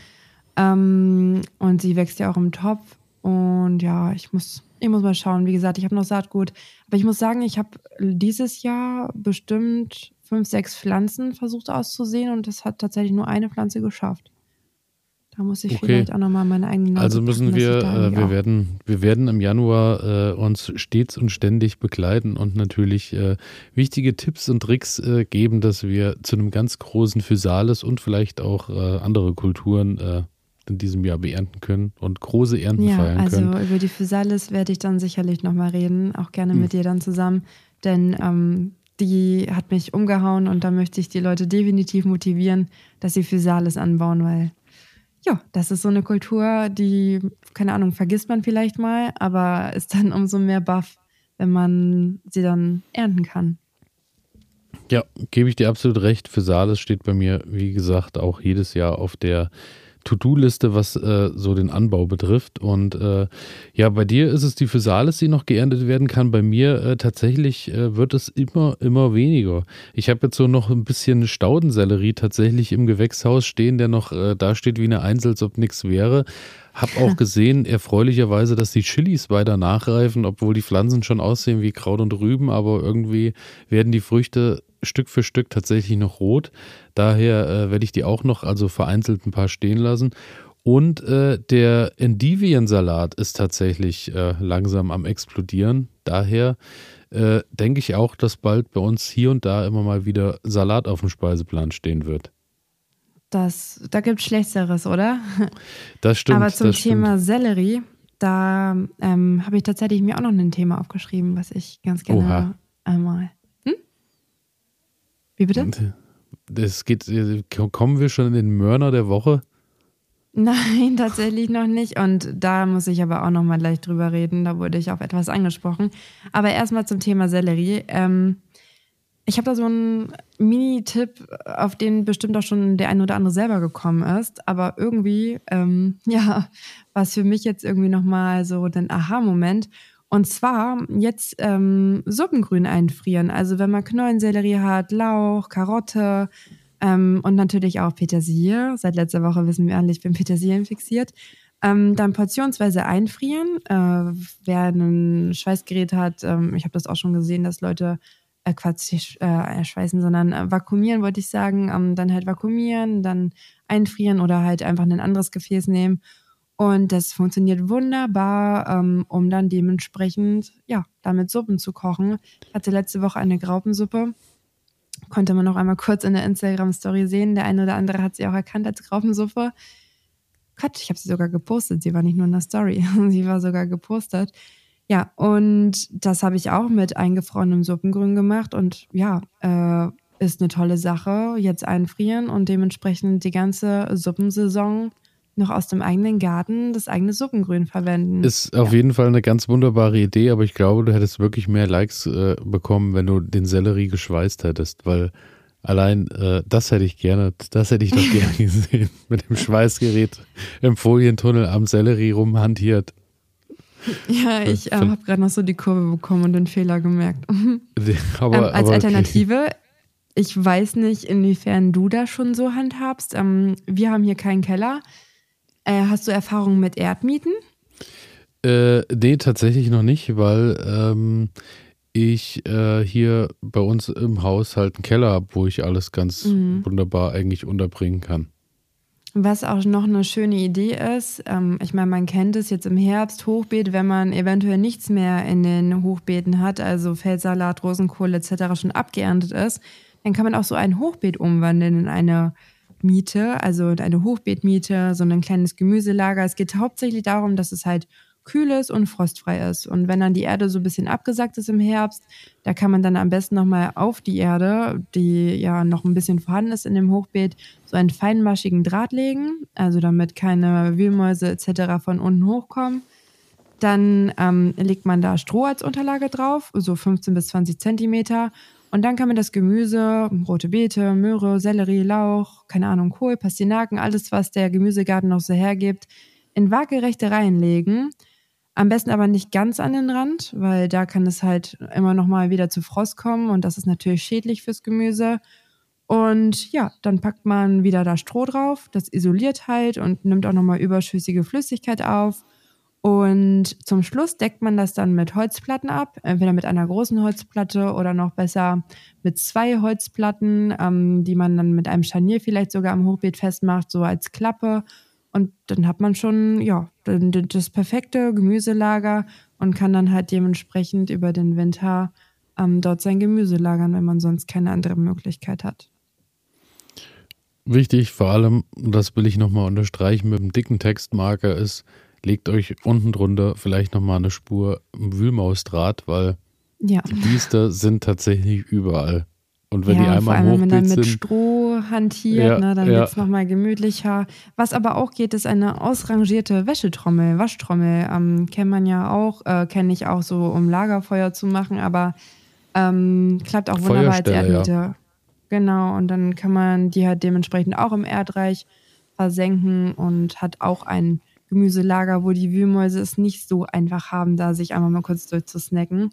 [SPEAKER 1] Ähm, und sie wächst ja auch im Topf. Und ja, ich muss, ich muss mal schauen. Wie gesagt, ich habe noch Saatgut. Aber ich muss sagen, ich habe dieses Jahr bestimmt fünf, sechs Pflanzen versucht auszusehen und das hat tatsächlich nur eine Pflanze geschafft. Da muss ich okay. vielleicht auch nochmal meine eigenen Nase
[SPEAKER 2] Also müssen packen, wir, äh, wir werden, wir werden im Januar äh, uns stets und ständig begleiten und natürlich äh, wichtige Tipps und Tricks äh, geben, dass wir zu einem ganz großen Physales und vielleicht auch äh, andere Kulturen äh, in diesem Jahr beernten können und große Ernten
[SPEAKER 1] ja,
[SPEAKER 2] feiern
[SPEAKER 1] also
[SPEAKER 2] können.
[SPEAKER 1] Also über die Physalis werde ich dann sicherlich nochmal reden, auch gerne hm. mit dir dann zusammen, denn ähm, die hat mich umgehauen und da möchte ich die Leute definitiv motivieren, dass sie Physalis anbauen, weil ja, das ist so eine Kultur, die, keine Ahnung, vergisst man vielleicht mal, aber ist dann umso mehr baff, wenn man sie dann ernten kann.
[SPEAKER 2] Ja, gebe ich dir absolut recht. Für Sales steht bei mir, wie gesagt, auch jedes Jahr auf der To-Do-Liste, was äh, so den Anbau betrifft. Und äh, ja, bei dir ist es die Physalis, die noch geerntet werden kann. Bei mir äh, tatsächlich äh, wird es immer, immer weniger. Ich habe jetzt so noch ein bisschen Staudensellerie tatsächlich im Gewächshaus stehen, der noch äh, da steht wie eine Eins, als ob nichts wäre. Hab auch gesehen, erfreulicherweise, dass die Chilis weiter nachreifen, obwohl die Pflanzen schon aussehen wie Kraut und Rüben, aber irgendwie werden die Früchte Stück für Stück tatsächlich noch rot. Daher äh, werde ich die auch noch, also vereinzelt ein paar stehen lassen. Und äh, der Endiviensalat ist tatsächlich äh, langsam am explodieren. Daher äh, denke ich auch, dass bald bei uns hier und da immer mal wieder Salat auf dem Speiseplan stehen wird.
[SPEAKER 1] Das, da gibt es Schlechteres, oder?
[SPEAKER 2] Das stimmt.
[SPEAKER 1] Aber zum
[SPEAKER 2] Thema
[SPEAKER 1] stimmt. Sellerie, da ähm, habe ich tatsächlich mir auch noch ein Thema aufgeschrieben, was ich ganz gerne Oha. einmal wie bitte?
[SPEAKER 2] Das geht, kommen wir schon in den Mörner der Woche?
[SPEAKER 1] Nein, tatsächlich noch nicht. Und da muss ich aber auch noch mal gleich drüber reden. Da wurde ich auf etwas angesprochen. Aber erstmal zum Thema Sellerie. Ähm, ich habe da so einen Mini-Tipp, auf den bestimmt auch schon der ein oder andere selber gekommen ist. Aber irgendwie, ähm, ja, war es für mich jetzt irgendwie noch mal so ein Aha-Moment. Und zwar jetzt ähm, Suppengrün einfrieren. Also wenn man Knollensellerie hat, Lauch, Karotte ähm, und natürlich auch Petersilie. Seit letzter Woche wissen wir alle, ich bin Petersilien fixiert. Ähm, dann portionsweise einfrieren. Äh, wer ein Schweißgerät hat, ähm, ich habe das auch schon gesehen, dass Leute äh, Quatsch, äh, schweißen, sondern äh, vakuumieren, wollte ich sagen. Ähm, dann halt vakuumieren, dann einfrieren oder halt einfach ein anderes Gefäß nehmen und das funktioniert wunderbar, ähm, um dann dementsprechend, ja, damit Suppen zu kochen. Ich hatte letzte Woche eine Graupensuppe. Konnte man noch einmal kurz in der Instagram-Story sehen. Der eine oder andere hat sie auch erkannt als Graupensuppe. Quatsch, ich habe sie sogar gepostet. Sie war nicht nur in der Story, sie war sogar gepostet. Ja, und das habe ich auch mit eingefrorenem Suppengrün gemacht und ja, äh, ist eine tolle Sache. Jetzt einfrieren und dementsprechend die ganze Suppensaison noch aus dem eigenen Garten das eigene Suppengrün verwenden.
[SPEAKER 2] Ist auf ja. jeden Fall eine ganz wunderbare Idee, aber ich glaube, du hättest wirklich mehr Likes äh, bekommen, wenn du den Sellerie geschweißt hättest, weil allein äh, das hätte ich gerne, das hätte ich doch gerne gesehen, mit dem Schweißgerät im Folientunnel am Sellerie rumhantiert.
[SPEAKER 1] Ja, ich äh, habe gerade noch so die Kurve bekommen und den Fehler gemerkt. aber, ähm, als aber Alternative, okay. ich weiß nicht, inwiefern du das schon so handhabst. Ähm, wir haben hier keinen Keller. Äh, hast du Erfahrungen mit Erdmieten?
[SPEAKER 2] Äh, nee, tatsächlich noch nicht, weil ähm, ich äh, hier bei uns im Haus halt einen Keller habe, wo ich alles ganz mhm. wunderbar eigentlich unterbringen kann.
[SPEAKER 1] Was auch noch eine schöne Idee ist, ähm, ich meine, man kennt es jetzt im Herbst, Hochbeet, wenn man eventuell nichts mehr in den Hochbeeten hat, also Feldsalat, Rosenkohl etc. schon abgeerntet ist, dann kann man auch so ein Hochbeet umwandeln in eine Miete, also in eine Hochbeetmiete, so ein kleines Gemüselager. Es geht hauptsächlich darum, dass es halt kühl ist und frostfrei ist. Und wenn dann die Erde so ein bisschen abgesackt ist im Herbst, da kann man dann am besten nochmal auf die Erde, die ja noch ein bisschen vorhanden ist in dem Hochbeet, so einen feinmaschigen Draht legen, also damit keine Wühlmäuse etc. von unten hochkommen. Dann ähm, legt man da Stroh als Unterlage drauf, so 15 bis 20 Zentimeter. Und dann kann man das Gemüse, rote Beete, Möhre, Sellerie, Lauch, keine Ahnung, Kohl, Pastinaken, alles, was der Gemüsegarten noch so hergibt, in waagerechte Reihen legen am besten aber nicht ganz an den Rand, weil da kann es halt immer noch mal wieder zu Frost kommen und das ist natürlich schädlich fürs Gemüse. Und ja, dann packt man wieder da Stroh drauf, das isoliert halt und nimmt auch noch mal überschüssige Flüssigkeit auf. Und zum Schluss deckt man das dann mit Holzplatten ab, entweder mit einer großen Holzplatte oder noch besser mit zwei Holzplatten, ähm, die man dann mit einem Scharnier vielleicht sogar am Hochbeet festmacht, so als Klappe und dann hat man schon, ja, das perfekte Gemüselager und kann dann halt dementsprechend über den Winter ähm, dort sein Gemüse lagern, wenn man sonst keine andere Möglichkeit hat.
[SPEAKER 2] Wichtig, vor allem, das will ich nochmal unterstreichen mit dem dicken Textmarker, ist, legt euch unten drunter vielleicht nochmal eine Spur Wühlmausdraht, weil ja. die Biester sind tatsächlich überall. Und wenn ja, die einmal vor allem, wenn man dann mit
[SPEAKER 1] Stroh hantiert, ja, ne, dann ja. wird es nochmal gemütlicher. Was aber auch geht, ist eine ausrangierte Wäschetrommel, Waschtrommel. Ähm, kennt man ja auch, äh, kenne ich auch so, um Lagerfeuer zu machen, aber ähm, klappt auch wunderbar als Erdmiete. Ja. Genau, und dann kann man die halt dementsprechend auch im Erdreich versenken und hat auch ein Gemüselager, wo die Wühlmäuse es nicht so einfach haben, da sich einmal mal kurz durchzusnacken.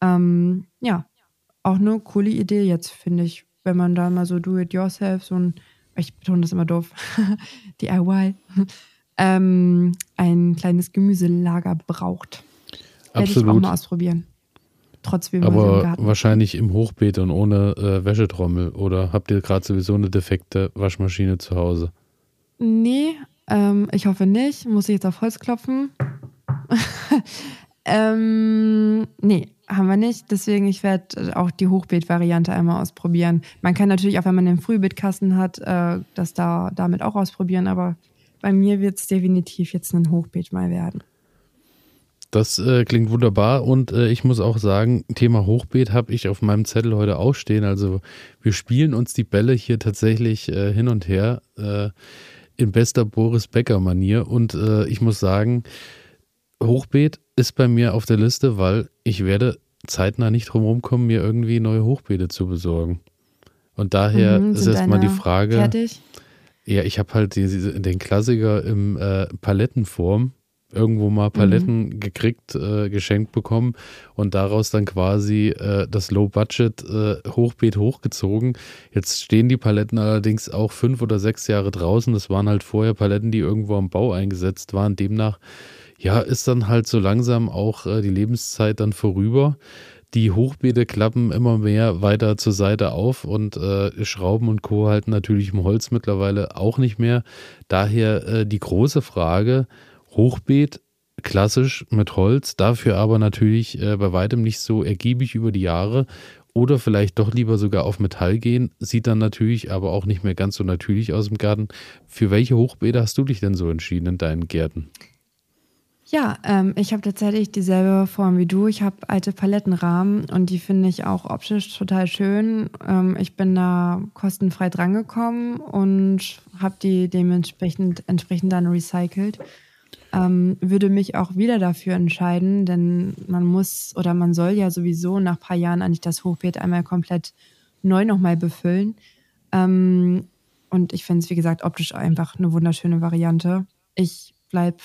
[SPEAKER 1] Ähm, ja, auch eine coole Idee jetzt, finde ich, wenn man da mal so do-it-yourself, so ein, ich betone das immer doof, DIY, ähm, ein kleines Gemüselager braucht. Werde ich auch mal ausprobieren.
[SPEAKER 2] Trotz Aber im Garten. wahrscheinlich im Hochbeet und ohne äh, Wäschetrommel. Oder habt ihr gerade sowieso eine defekte Waschmaschine zu Hause?
[SPEAKER 1] Nee, ähm, ich hoffe nicht. Muss ich jetzt auf Holz klopfen? ähm, nee, haben wir nicht. Deswegen, ich werde auch die Hochbeet-Variante einmal ausprobieren. Man kann natürlich auch, wenn man den Frühbeetkasten hat, äh, das da damit auch ausprobieren. Aber bei mir wird es definitiv jetzt ein Hochbeet mal werden.
[SPEAKER 2] Das äh, klingt wunderbar und äh, ich muss auch sagen, Thema Hochbeet habe ich auf meinem Zettel heute auch stehen. Also wir spielen uns die Bälle hier tatsächlich äh, hin und her äh, in bester Boris Becker-Manier und äh, ich muss sagen, Hochbeet ist bei mir auf der Liste, weil ich werde zeitnah nicht drum kommen, mir irgendwie neue Hochbeete zu besorgen. Und daher mhm, ist erstmal die Frage. Fertig? Ja, ich habe halt die, den Klassiker im äh, Palettenform irgendwo mal Paletten mhm. gekriegt, äh, geschenkt bekommen und daraus dann quasi äh, das Low-Budget äh, Hochbeet hochgezogen. Jetzt stehen die Paletten allerdings auch fünf oder sechs Jahre draußen. Das waren halt vorher Paletten, die irgendwo am Bau eingesetzt waren. Demnach ja, ist dann halt so langsam auch äh, die Lebenszeit dann vorüber. Die Hochbeete klappen immer mehr weiter zur Seite auf und äh, Schrauben und Co. halten natürlich im Holz mittlerweile auch nicht mehr. Daher äh, die große Frage, Hochbeet klassisch mit Holz, dafür aber natürlich äh, bei weitem nicht so ergiebig über die Jahre oder vielleicht doch lieber sogar auf Metall gehen, sieht dann natürlich aber auch nicht mehr ganz so natürlich aus im Garten. Für welche Hochbeete hast du dich denn so entschieden in deinen Gärten?
[SPEAKER 1] Ja, ähm, ich habe tatsächlich dieselbe Form wie du. Ich habe alte Palettenrahmen und die finde ich auch optisch total schön. Ähm, ich bin da kostenfrei drangekommen und habe die dementsprechend entsprechend dann recycelt. Ähm, würde mich auch wieder dafür entscheiden, denn man muss oder man soll ja sowieso nach ein paar Jahren eigentlich das Hochbeet einmal komplett neu nochmal befüllen. Ähm, und ich finde es, wie gesagt, optisch einfach eine wunderschöne Variante. Ich bleibe,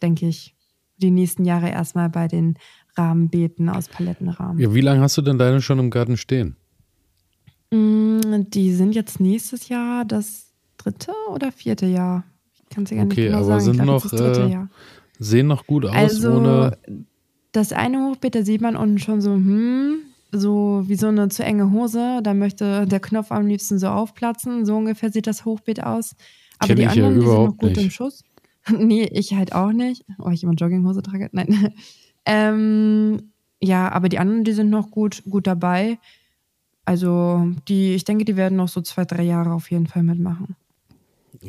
[SPEAKER 1] denke ich, die nächsten Jahre erstmal bei den Rahmenbeeten aus Palettenrahmen.
[SPEAKER 2] Ja, wie lange hast du denn deine schon im Garten stehen?
[SPEAKER 1] Mm, die sind jetzt nächstes Jahr das dritte oder vierte Jahr. Ich kann es ja gar nicht okay, genau aber
[SPEAKER 2] sagen. sind noch, äh, sehen noch gut aus
[SPEAKER 1] also,
[SPEAKER 2] ohne.
[SPEAKER 1] Das eine Hochbeet, da sieht man unten schon so, hm, so wie so eine zu enge Hose. Da möchte der Knopf am liebsten so aufplatzen. So ungefähr sieht das Hochbeet aus. Aber
[SPEAKER 2] Kenn
[SPEAKER 1] die
[SPEAKER 2] anderen,
[SPEAKER 1] ja
[SPEAKER 2] die sind
[SPEAKER 1] noch gut
[SPEAKER 2] nicht.
[SPEAKER 1] im Schuss. nee, ich halt auch nicht. Oh, ich immer Jogginghose trage. Nein. ähm, ja, aber die anderen, die sind noch gut, gut dabei. Also, die, ich denke, die werden noch so zwei, drei Jahre auf jeden Fall mitmachen.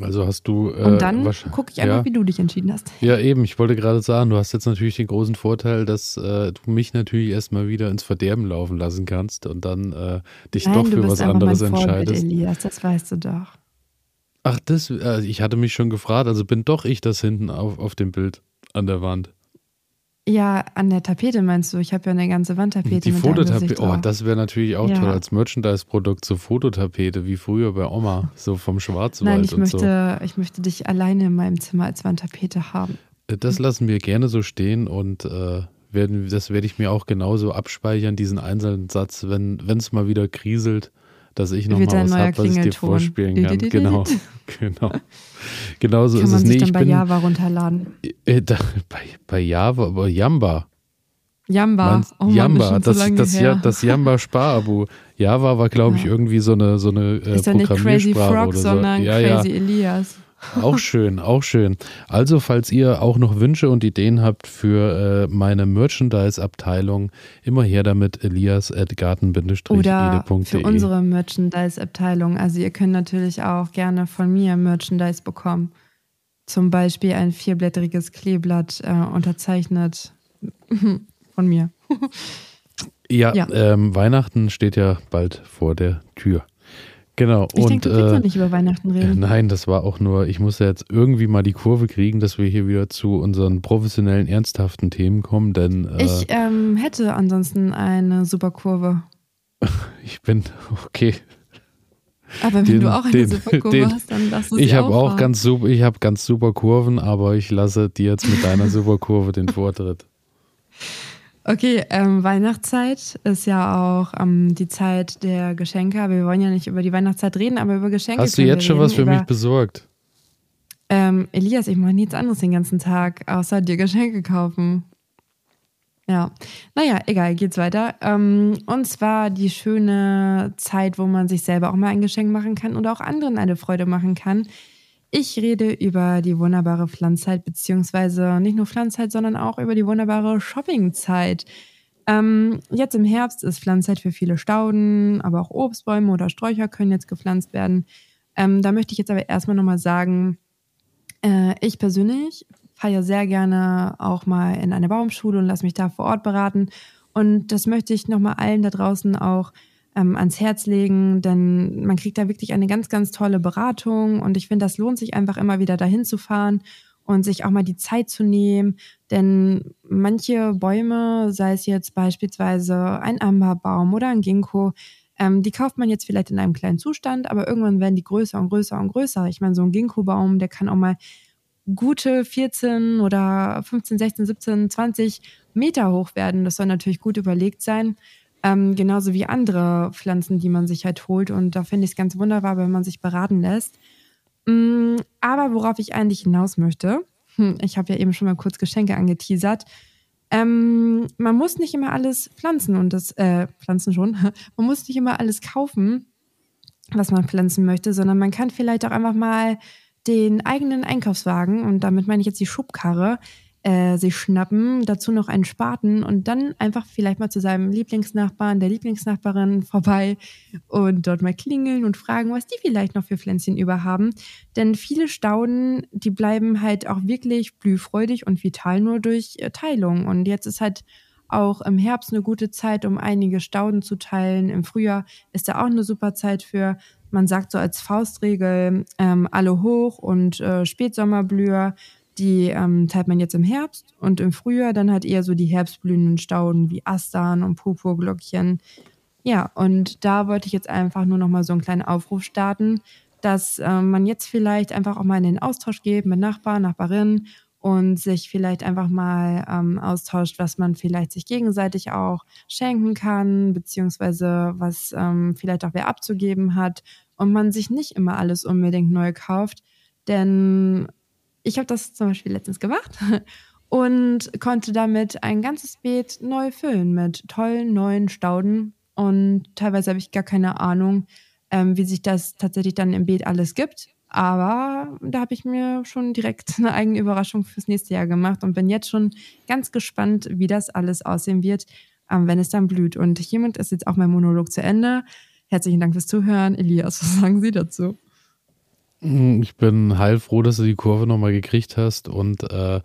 [SPEAKER 2] Also hast du. Äh,
[SPEAKER 1] Und dann gucke ich einfach,
[SPEAKER 2] ja.
[SPEAKER 1] wie du dich entschieden hast.
[SPEAKER 2] Ja, eben. Ich wollte gerade sagen, du hast jetzt natürlich den großen Vorteil, dass äh, du mich natürlich erstmal wieder ins Verderben laufen lassen kannst und dann äh, dich
[SPEAKER 1] Nein,
[SPEAKER 2] doch für was anderes
[SPEAKER 1] mein Vorbild,
[SPEAKER 2] entscheidest.
[SPEAKER 1] Elias, das weißt du doch.
[SPEAKER 2] Ach, das, äh, ich hatte mich schon gefragt, also bin doch ich das hinten auf, auf dem Bild an der Wand.
[SPEAKER 1] Ja, an der Tapete meinst du? Ich habe ja eine ganze Wandtapete.
[SPEAKER 2] Die Fototapete, oh, das wäre natürlich auch
[SPEAKER 1] Ja.
[SPEAKER 2] toll als Merchandise-Produkt, so Fototapete, wie früher bei Oma, so vom Schwarzwald
[SPEAKER 1] Nein, ich
[SPEAKER 2] und so.
[SPEAKER 1] möchte, ich möchte dich alleine in meinem Zimmer als Wandtapete haben.
[SPEAKER 2] Äh, Das lassen wir gerne so stehen und äh, werden, das werde ich mir auch genauso abspeichern, diesen einzelnen Satz, wenn es mal wieder kriselt, dass ich nochmal was habe, was ich dir vorspielen kann. Genau, genau. Genau so
[SPEAKER 1] Kann
[SPEAKER 2] ist
[SPEAKER 1] man
[SPEAKER 2] es.
[SPEAKER 1] sich
[SPEAKER 2] Nee,
[SPEAKER 1] dann bei
[SPEAKER 2] bin
[SPEAKER 1] Java runterladen.
[SPEAKER 2] äh, da, bei, bei Java, bei Jamba.
[SPEAKER 1] Jamba.
[SPEAKER 2] Meinst-
[SPEAKER 1] oh Mann,
[SPEAKER 2] Jamba, das,
[SPEAKER 1] so
[SPEAKER 2] das,
[SPEAKER 1] her.
[SPEAKER 2] das Jamba Sparabo. Java war, glaube ich,
[SPEAKER 1] Ja.
[SPEAKER 2] irgendwie so eine, so eine äh,
[SPEAKER 1] ist ja nicht Crazy
[SPEAKER 2] Programmiersprache
[SPEAKER 1] Frog,
[SPEAKER 2] oder so.
[SPEAKER 1] sondern
[SPEAKER 2] ja,
[SPEAKER 1] Crazy
[SPEAKER 2] ja.
[SPEAKER 1] Elias.
[SPEAKER 2] Auch schön, auch schön. Also, falls ihr auch noch Wünsche und Ideen habt für äh, meine Merchandise-Abteilung, immer her damit elias at
[SPEAKER 1] Oder für unsere Merchandise-Abteilung. Also ihr könnt natürlich auch gerne von mir Merchandise bekommen. Zum Beispiel ein vierblättriges Kleeblatt äh, unterzeichnet von mir.
[SPEAKER 2] Ja,
[SPEAKER 1] Ja.
[SPEAKER 2] Ähm, Weihnachten steht ja bald vor der Tür. Genau.
[SPEAKER 1] Ich
[SPEAKER 2] und
[SPEAKER 1] denke, du
[SPEAKER 2] äh,
[SPEAKER 1] noch nicht über Weihnachten reden.
[SPEAKER 2] Nein, das war auch nur, ich muss ja jetzt irgendwie mal die Kurve kriegen, dass wir hier wieder zu unseren professionellen, ernsthaften Themen kommen, denn äh,
[SPEAKER 1] Ich ähm, hätte ansonsten eine super Kurve.
[SPEAKER 2] ich bin, okay,
[SPEAKER 1] Aber wenn
[SPEAKER 2] Den-
[SPEAKER 1] du auch eine
[SPEAKER 2] den-
[SPEAKER 1] super Kurve
[SPEAKER 2] den-
[SPEAKER 1] hast, dann du sie
[SPEAKER 2] ich habe auch
[SPEAKER 1] fahren.
[SPEAKER 2] ganz super, ich habe ganz super Kurven, aber ich lasse dir jetzt mit deiner super Kurve den Vortritt.
[SPEAKER 1] Okay, ähm, Weihnachtszeit ist ja auch ähm, die Zeit der Geschenke, aber wir wollen ja nicht über die Weihnachtszeit reden, aber über Geschenke.
[SPEAKER 2] Hast du jetzt schon
[SPEAKER 1] reden,
[SPEAKER 2] was für mich besorgt?
[SPEAKER 1] Ähm, Elias, ich mache nichts anderes den ganzen Tag, außer dir Geschenke kaufen. Ja, naja, egal, geht's weiter. Ähm, und zwar die schöne Zeit, wo man sich selber auch mal ein Geschenk machen kann oder auch anderen eine Freude machen kann. Ich rede über die wunderbare Pflanzzeit, beziehungsweise nicht nur Pflanzzeit, sondern auch über die wunderbare Shoppingzeit. Ähm, jetzt im Herbst ist Pflanzzeit für viele Stauden, aber auch Obstbäume oder Sträucher können jetzt gepflanzt werden. Ähm, da möchte ich jetzt aber erstmal nochmal sagen, äh, ich persönlich fahre ja sehr gerne auch mal in eine Baumschule und lasse mich da vor Ort beraten. Und das möchte ich nochmal allen da draußen auch ähm, ans Herz legen, denn man kriegt da wirklich eine ganz, ganz tolle Beratung. Und ich finde, das lohnt sich einfach immer wieder dahin zu fahren und sich auch mal die Zeit zu nehmen. Denn manche Bäume, sei es jetzt beispielsweise ein Amberbaum oder ein Ginkgo, ähm, die kauft man jetzt vielleicht in einem kleinen Zustand, aber irgendwann werden die größer und größer und größer. Ich meine, so ein Ginkgo-Baum, der kann auch mal gute 14 oder 15, 16, 17, 20 Meter hoch werden. Das soll natürlich gut überlegt sein. Ähm, genauso wie andere Pflanzen, die man sich halt holt. Und da finde ich es ganz wunderbar, wenn man sich beraten lässt. Mm, aber worauf ich eigentlich hinaus möchte, hm, ich habe ja eben schon mal kurz Geschenke angeteasert. Ähm, man muss nicht immer alles pflanzen und das, äh, pflanzen schon. Man muss nicht immer alles kaufen, was man pflanzen möchte, sondern man kann vielleicht auch einfach mal den eigenen Einkaufswagen, und damit meine ich jetzt die Schubkarre, äh, sich schnappen, dazu noch einen Spaten und dann einfach vielleicht mal zu seinem Lieblingsnachbarn, der Lieblingsnachbarin vorbei und dort mal klingeln und fragen, was die vielleicht noch für Pflänzchen über haben. Denn viele Stauden, die bleiben halt auch wirklich blühfreudig und vital nur durch äh, Teilung. Und jetzt ist halt auch im Herbst eine gute Zeit, um einige Stauden zu teilen. Im Frühjahr ist da auch eine super Zeit für. Man sagt so als Faustregel ähm, alle hoch und äh, Spätsommerblüher die ähm, teilt man jetzt im Herbst und im Frühjahr dann halt eher so die herbstblühenden Stauden wie Astern und Purpurglockchen. Ja, und da wollte ich jetzt einfach nur noch mal so einen kleinen Aufruf starten, dass ähm, man jetzt vielleicht einfach auch mal in den Austausch geht mit Nachbarn, Nachbarinnen und sich vielleicht einfach mal ähm, austauscht, was man vielleicht sich gegenseitig auch schenken kann, beziehungsweise was ähm, vielleicht auch wer abzugeben hat und man sich nicht immer alles unbedingt neu kauft. Denn ich habe das zum Beispiel letztens gemacht und konnte damit ein ganzes Beet neu füllen mit tollen neuen Stauden. Und teilweise habe ich gar keine Ahnung, ähm, wie sich das tatsächlich dann im Beet alles gibt. Aber da habe ich mir schon direkt eine eigene Überraschung fürs nächste Jahr gemacht und bin jetzt schon ganz gespannt, wie das alles aussehen wird, ähm, wenn es dann blüht. Und hiermit ist jetzt auch mein Monolog zu Ende. Herzlichen Dank fürs Zuhören. Elias, was sagen Sie dazu?
[SPEAKER 2] Hm, ich bin heilfroh, dass du die Kurve nochmal gekriegt hast und äh,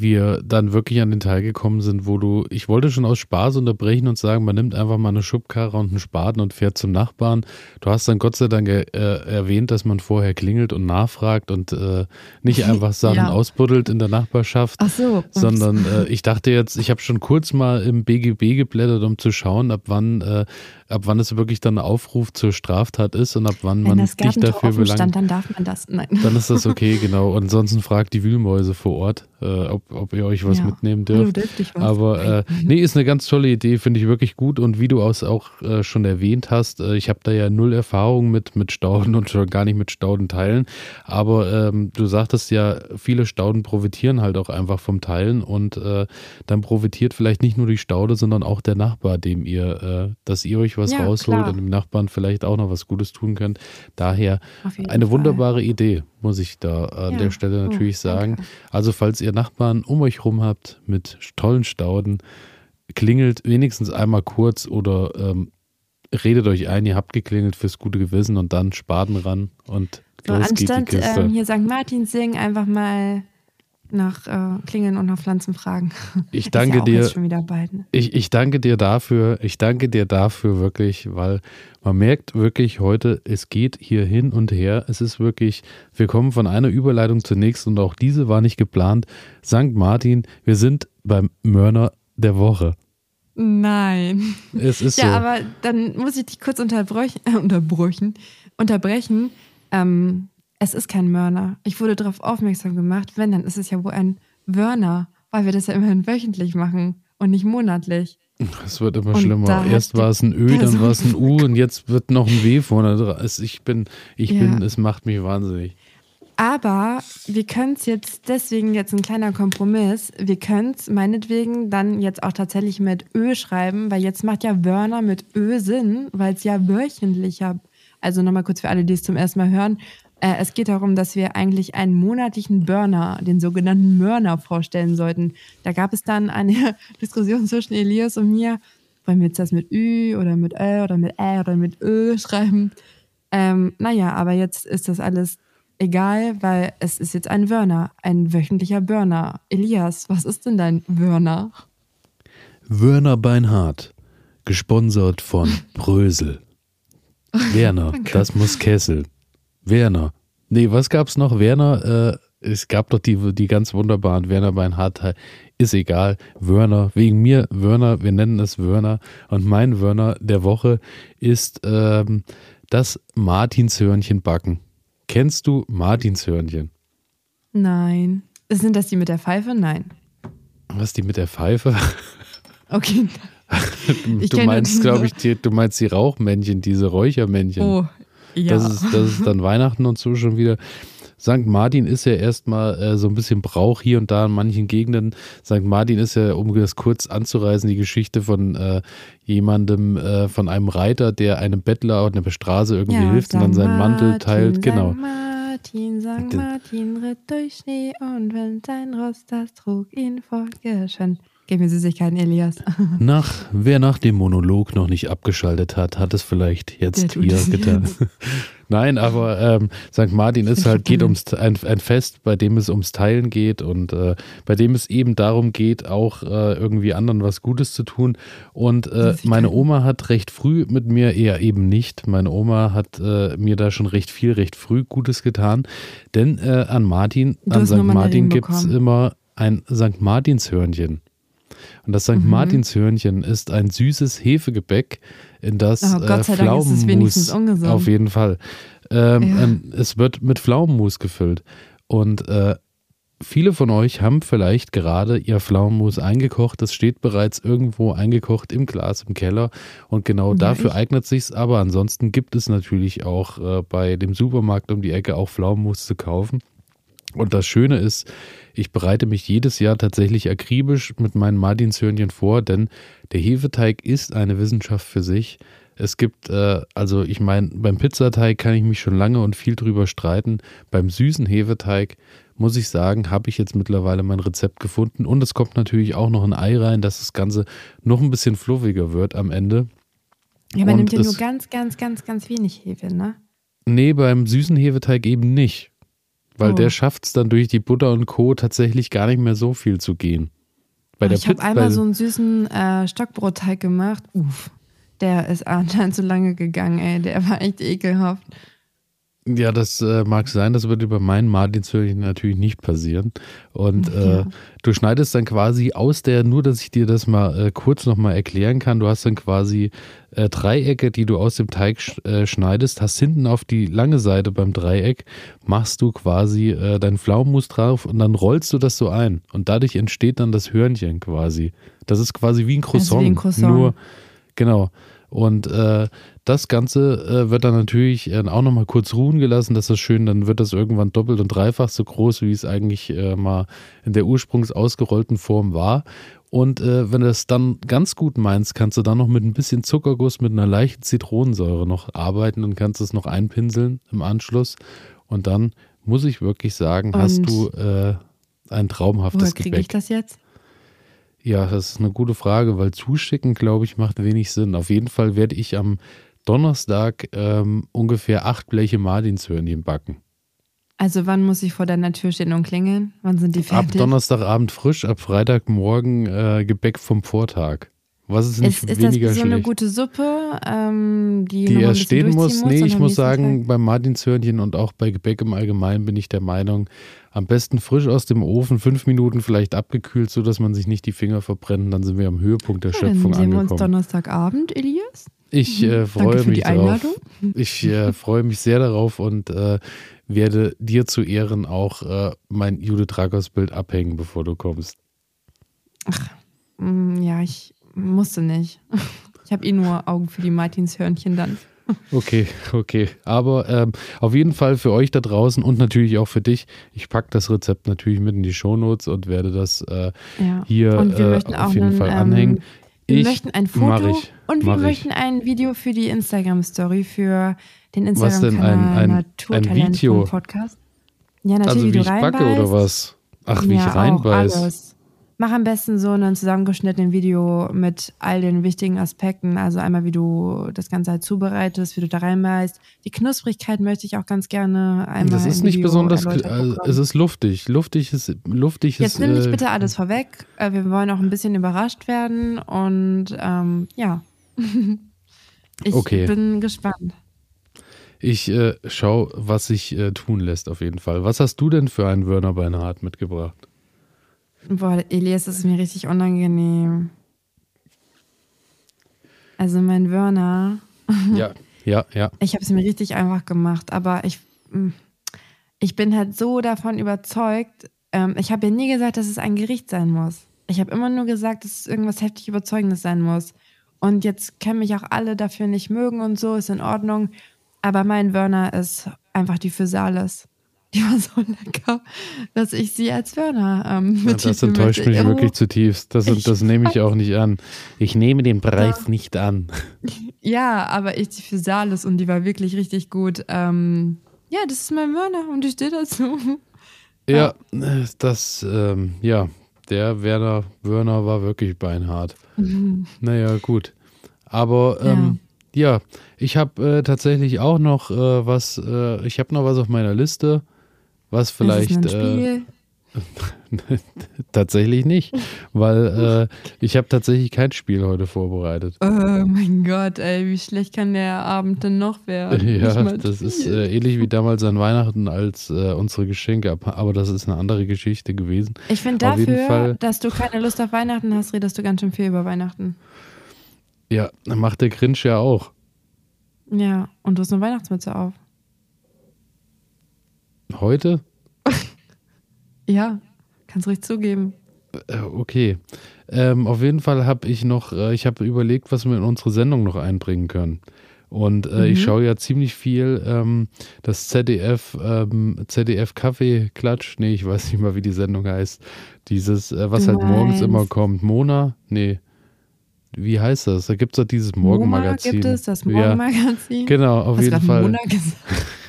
[SPEAKER 2] wir dann wirklich an den Teil gekommen sind, wo du, ich wollte schon aus Spaß unterbrechen und sagen, man nimmt einfach mal eine Schubkarre und einen Spaten und fährt zum Nachbarn. Du hast dann Gott sei Dank äh, erwähnt, dass man vorher klingelt und nachfragt und äh, nicht einfach Sachen ja. ausbuddelt in der Nachbarschaft,
[SPEAKER 1] Ach so,
[SPEAKER 2] sondern äh, ich dachte jetzt, ich habe schon kurz mal im BGB geblättert, um zu schauen, ab wann äh, ab wann es wirklich dann ein Aufruf zur Straftat ist und ab wann Wenn man das dich dafür belangt.
[SPEAKER 1] Dann darf man das. Nein.
[SPEAKER 2] Dann ist das okay, genau. Und ansonsten fragt die Wühlmäuse vor Ort, äh, ob, ob ihr euch was ja. mitnehmen dürft. Hallo, dürft was? Aber äh, nee, ist eine ganz tolle Idee, finde ich wirklich gut. Und wie du auch äh, schon erwähnt hast, äh, ich habe da ja null Erfahrung mit, mit Stauden und schon gar nicht mit Staudenteilen. Aber ähm, du sagtest ja, viele Stauden profitieren halt auch einfach vom Teilen und äh, dann profitiert vielleicht nicht nur die Staude, sondern auch der Nachbar, dem ihr, äh, dass ihr euch was ja, rausholt klar. und dem Nachbarn vielleicht auch noch was Gutes tun könnt. Daher eine Fall. wunderbare Idee, muss ich da an ja. der Stelle oh, natürlich oh, sagen. Okay. Also falls ihr Nachbarn um euch rum habt mit tollen Stauden, klingelt wenigstens einmal kurz oder ähm, redet euch ein, ihr habt geklingelt fürs gute Gewissen und dann Spaten ran und
[SPEAKER 1] so, los anstatt, geht die Kiste. Ähm, hier St. Martin singen, einfach mal nach äh, Klingeln und nach Pflanzen fragen.
[SPEAKER 2] Ich danke dir. Ne? ich, ich danke dir dafür. Ich danke dir dafür wirklich, weil man merkt wirklich heute, es geht hier hin und her. Es ist wirklich, wir kommen von einer Überleitung zur nächsten und auch diese war nicht geplant. St. Martin, wir sind beim Mörner der Woche.
[SPEAKER 1] Nein.
[SPEAKER 2] Es ist
[SPEAKER 1] ja,
[SPEAKER 2] so.
[SPEAKER 1] aber dann muss ich dich kurz unterbrechen, äh, unterbrechen, unterbrechen. Ähm, es ist kein Mörner. Ich wurde darauf aufmerksam gemacht, wenn, dann ist es ja wohl ein Wörner, weil wir das ja immerhin wöchentlich machen und nicht monatlich.
[SPEAKER 2] Es wird immer und schlimmer. Erst war es ein Ö, dann war es ein U und jetzt wird noch ein W vorne dran. Ich bin, ich ja. bin, es macht mich wahnsinnig.
[SPEAKER 1] Aber wir können es jetzt, deswegen jetzt ein kleiner Kompromiss, wir können es meinetwegen dann jetzt auch tatsächlich mit Ö schreiben, weil jetzt macht ja Wörner mit Ö Sinn, weil es ja wöchentlicher, also nochmal kurz für alle, die es zum ersten Mal hören, äh, es geht darum, dass wir eigentlich einen monatlichen Burner, den sogenannten Mörner, vorstellen sollten. Da gab es dann eine Diskussion zwischen Elias und mir, wollen wir jetzt das mit Ü oder mit Ä oder mit Ä oder mit Ö schreiben. Ähm, naja, aber jetzt ist das alles egal, weil es ist jetzt ein Wörner, ein wöchentlicher Burner. Elias, was ist denn dein Wörner?
[SPEAKER 2] Wörner Beinhardt, gesponsert von Brösel. Werner, das muss Kessel. Werner. Nee, was gab's noch? Werner, äh, es gab doch die, die ganz wunderbaren Werner Beinhardt. Ist egal. Wörner, wegen mir Wörner, wir nennen es Wörner. Und mein Wörner der Woche ist ähm, das Martinshörnchen backen. Kennst du Martinshörnchen?
[SPEAKER 1] Nein. Sind das die mit der Pfeife? Nein.
[SPEAKER 2] Was, die mit der Pfeife?
[SPEAKER 1] Okay.
[SPEAKER 2] du meinst, glaube ich, die, du meinst die Rauchmännchen, diese Räuchermännchen.
[SPEAKER 1] Oh, ja.
[SPEAKER 2] Das, ist, das ist dann Weihnachten und so schon wieder. St. Martin ist ja erstmal äh, so ein bisschen Brauch hier und da in manchen Gegenden. St. Martin ist ja, um das kurz anzureißen, die Geschichte von äh, jemandem, äh, von einem Reiter, der einem Bettler auf einer Straße irgendwie ja, hilft und dann seinen Mantel teilt. Genau.
[SPEAKER 1] Martin, St. Martin ritt durch Schnee und wenn sein Ross das trug, ihn vorgeschön. Gib mir Süßigkeiten, Elias.
[SPEAKER 2] Nach, wer nach dem Monolog noch nicht abgeschaltet hat, hat es vielleicht jetzt hier getan. Nein, aber ähm, St. Martin ist halt, geht ums ein, ein, Fest, bei dem es ums Teilen geht und äh, bei dem es eben darum geht, auch äh, irgendwie anderen was Gutes zu tun. Und äh, meine Oma hat recht früh mit mir, eher eben nicht, meine Oma hat äh, mir da schon recht viel, recht früh Gutes getan. Denn äh, an Martin, du an St. Martin gibt es immer ein St. Martinshörnchen. Und das St. Mhm. Martinshörnchen ist ein süßes Hefegebäck, in das oh, äh, Pflaumenmus auf jeden Fall. Ähm, ja. ähm, es wird mit Pflaumenmus gefüllt. Und äh, viele von euch haben vielleicht gerade ihr Pflaumenmus eingekocht. Das steht bereits irgendwo eingekocht im Glas im Keller. Und genau ja, dafür ich. eignet sich's. Aber ansonsten gibt es natürlich auch äh, bei dem Supermarkt um die Ecke auch Pflaumenmus zu kaufen. Und das Schöne ist, ich bereite mich jedes Jahr tatsächlich akribisch mit meinen Martinshörnchen vor, denn der Hefeteig ist eine Wissenschaft für sich. Es gibt, äh, also ich meine, beim Pizzateig kann ich mich schon lange und viel drüber streiten. Beim süßen Hefeteig muss ich sagen, habe ich jetzt mittlerweile mein Rezept gefunden. Und es kommt natürlich auch noch ein Ei rein, dass das Ganze noch ein bisschen fluffiger wird am Ende.
[SPEAKER 1] Ja, man und nimmt ja nur ganz, ganz, ganz, ganz wenig Hefe, ne?
[SPEAKER 2] Nee, beim süßen Hefeteig eben nicht. Weil oh. der schafft es dann durch die Butter und Co. tatsächlich gar nicht mehr so viel zu gehen.
[SPEAKER 1] Bei oh, ich habe einmal so einen süßen äh, Stockbrotteig gemacht. Uff, der ist anscheinend zu lange gegangen, ey. Der war echt ekelhaft.
[SPEAKER 2] Ja, das äh, mag sein, das würde bei meinen Martinshörnchen natürlich nicht passieren. Und äh, du schneidest dann quasi aus der, nur dass ich dir das mal äh, kurz nochmal erklären kann, du hast dann quasi äh, Dreiecke, die du aus dem Teig sch äh, schneidest, hast hinten auf die lange Seite beim Dreieck, machst du quasi äh, dein Pflaumenmus drauf und dann rollst du das so ein. Und dadurch entsteht dann das Hörnchen quasi. Das ist quasi wie ein Croissant. Also wie ein Croissant. Nur, genau. Und äh, das Ganze äh, wird dann natürlich äh, auch nochmal kurz ruhen gelassen. Das ist schön, dann wird das irgendwann doppelt und dreifach so groß, wie es eigentlich äh, mal in der ursprungs ausgerollten Form war. Und äh, wenn du das dann ganz gut meinst, kannst du dann noch mit ein bisschen Zuckerguss, mit einer leichten Zitronensäure noch arbeiten und kannst es noch einpinseln im Anschluss. Und dann muss ich wirklich sagen, und hast du äh, ein traumhaftes woher Gebäck. Kriege ich
[SPEAKER 1] das jetzt?
[SPEAKER 2] Ja, das ist eine gute Frage, weil zuschicken, glaube ich, macht wenig Sinn. Auf jeden Fall werde ich am Donnerstag ähm, ungefähr acht Bleche Martinshörnchen backen.
[SPEAKER 1] Also wann muss ich vor deiner Tür stehen und klingeln? Wann sind die fertig?
[SPEAKER 2] Ab Donnerstagabend frisch, ab Freitagmorgen äh, Gebäck vom Vortag. Was ist nicht ist, ist weniger
[SPEAKER 1] das
[SPEAKER 2] so
[SPEAKER 1] eine gute Suppe, ähm, die,
[SPEAKER 2] die erst stehen muss? Nee, ich muss sagen, beim Martinshörnchen und auch bei Gebäck im Allgemeinen bin ich der Meinung, am besten frisch aus dem Ofen, fünf Minuten vielleicht abgekühlt, sodass man sich nicht die Finger verbrennt. Dann sind wir am Höhepunkt der ja, Schöpfung dann sehen angekommen. Wir uns
[SPEAKER 1] Donnerstagabend, Elias.
[SPEAKER 2] Ich äh, freue mich darauf. Ich äh, freue mich sehr darauf und äh, werde dir zu Ehren auch äh, mein Judith Rakos Bild abhängen, bevor du kommst.
[SPEAKER 1] Ach, mm, ja, ich musste nicht. Ich habe eh nur Augen für die Martinshörnchen dann.
[SPEAKER 2] Okay, okay. Aber ähm, auf jeden Fall für euch da draußen und natürlich auch für dich. Ich packe das Rezept natürlich mit in die Shownotes und werde das äh, ja. hier äh, auf jeden einen, Fall anhängen. Ähm,
[SPEAKER 1] wir ich, möchten ein Foto ich, und wir möchten ein Video für die Instagram-Story, für den Instagram-Kanal
[SPEAKER 2] ein, ein, ein Video?
[SPEAKER 1] Podcast. Ja, natürlich, also
[SPEAKER 2] wie, wie ich backe oder was? Ach, wie ja, ich reinbeiß.
[SPEAKER 1] Mach am besten so ein zusammengeschnittenes Video mit all den wichtigen Aspekten. Also einmal, wie du das Ganze halt zubereitest, wie du da reinbeißt. Die Knusprigkeit möchte ich auch ganz gerne einmal.
[SPEAKER 2] Das ist nicht besonders, also es ist luftig. Luftig ist, luftig
[SPEAKER 1] Jetzt
[SPEAKER 2] ist.
[SPEAKER 1] Jetzt nimm nicht äh, bitte alles vorweg. Äh, wir wollen auch ein bisschen überrascht werden und ähm, ja. ich okay. bin gespannt.
[SPEAKER 2] Ich äh, schau, was sich äh, tun lässt auf jeden Fall. Was hast du denn für einen Wörner Beinhardt mitgebracht?
[SPEAKER 1] Boah, Elias, das ist mir richtig unangenehm. Also mein Wörner.
[SPEAKER 2] Ja, ja, ja.
[SPEAKER 1] Ich habe es mir richtig einfach gemacht, aber ich, mm, ich bin halt so davon überzeugt. Ähm, ich habe ja nie gesagt, dass es ein Gericht sein muss. Ich habe immer nur gesagt, dass es irgendwas heftig Überzeugendes sein muss. Und jetzt können mich auch alle dafür nicht mögen und so, ist in Ordnung. Aber mein Wörner ist einfach die Physalis. Die war so lecker, dass ich sie als Wörner ähm,
[SPEAKER 2] ja, Das enttäuscht mich oh. wirklich zutiefst. Das, das nehme ich auch nicht an. Ich nehme den Preis ja. nicht an.
[SPEAKER 1] Ja, aber ich die für Salis und die war wirklich richtig gut. Ähm, Ja, das ist mein Werner und ich stehe dazu.
[SPEAKER 2] Ja, ja. das, ähm, ja, der Werner Wörner war wirklich beinhart. Mhm. Naja, gut. Aber ähm, ja. ja. ich habe äh, tatsächlich auch noch äh, was, äh, ich habe noch was auf meiner Liste, was vielleicht. Äh, tatsächlich nicht, weil äh, ich habe tatsächlich kein Spiel heute vorbereitet.
[SPEAKER 1] Oh mein Gott, ey, wie schlecht kann der Abend denn noch werden?
[SPEAKER 2] Ja, das ist äh, ähnlich wie damals an Weihnachten als äh, unsere Geschenke, aber das ist eine andere Geschichte gewesen.
[SPEAKER 1] Ich finde dafür, Fall, dass du keine Lust auf Weihnachten hast, redest du ganz schön viel über Weihnachten.
[SPEAKER 2] Ja, macht der Grinch ja auch.
[SPEAKER 1] Ja, und du hast eine Weihnachtsmütze auf.
[SPEAKER 2] Heute?
[SPEAKER 1] Ja, kannst ruhig zugeben.
[SPEAKER 2] Äh, okay. Ähm, auf jeden Fall habe ich noch, äh, ich habe überlegt, was wir in unsere Sendung noch einbringen können. Und äh, mhm. ich schaue ja ziemlich viel ähm, das ZDF, ähm, ZDF Kaffee Klatsch, nee, ich weiß nicht mal, wie die Sendung heißt. Dieses, äh, was halt morgens immer kommt. Mona? Nee wie heißt das? Da gibt es doch dieses Morgenmagazin.
[SPEAKER 1] gibt es, das Morgenmagazin.
[SPEAKER 2] Ja, genau, auf
[SPEAKER 1] Hast
[SPEAKER 2] jeden Fall.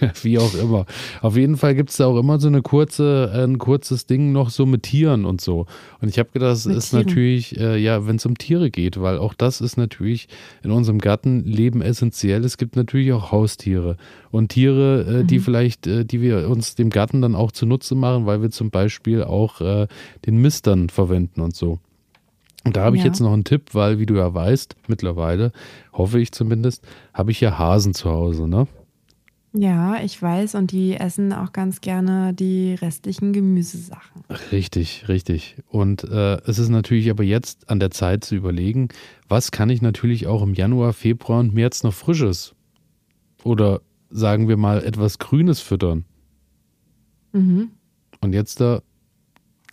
[SPEAKER 2] wie auch immer. Auf jeden Fall gibt es da auch immer so eine kurze, ein kurzes Ding noch so mit Tieren und so. Und ich habe gedacht, das mit ist Tieren. natürlich, äh, ja, wenn es um Tiere geht, weil auch das ist natürlich in unserem Gartenleben essentiell. Es gibt natürlich auch Haustiere und Tiere, äh, mhm. die vielleicht, äh, die wir uns dem Garten dann auch zunutze machen, weil wir zum Beispiel auch äh, den Mist dann verwenden und so. Und da habe ich ja. jetzt noch einen Tipp, weil, wie du ja weißt, mittlerweile, hoffe ich zumindest, habe ich ja Hasen zu Hause, ne?
[SPEAKER 1] Ja, ich weiß und die essen auch ganz gerne die restlichen Gemüsesachen.
[SPEAKER 2] Richtig, richtig. Und äh, es ist natürlich aber jetzt an der Zeit zu überlegen, was kann ich natürlich auch im Januar, Februar und März noch Frisches oder sagen wir mal etwas Grünes füttern. Mhm. Und jetzt da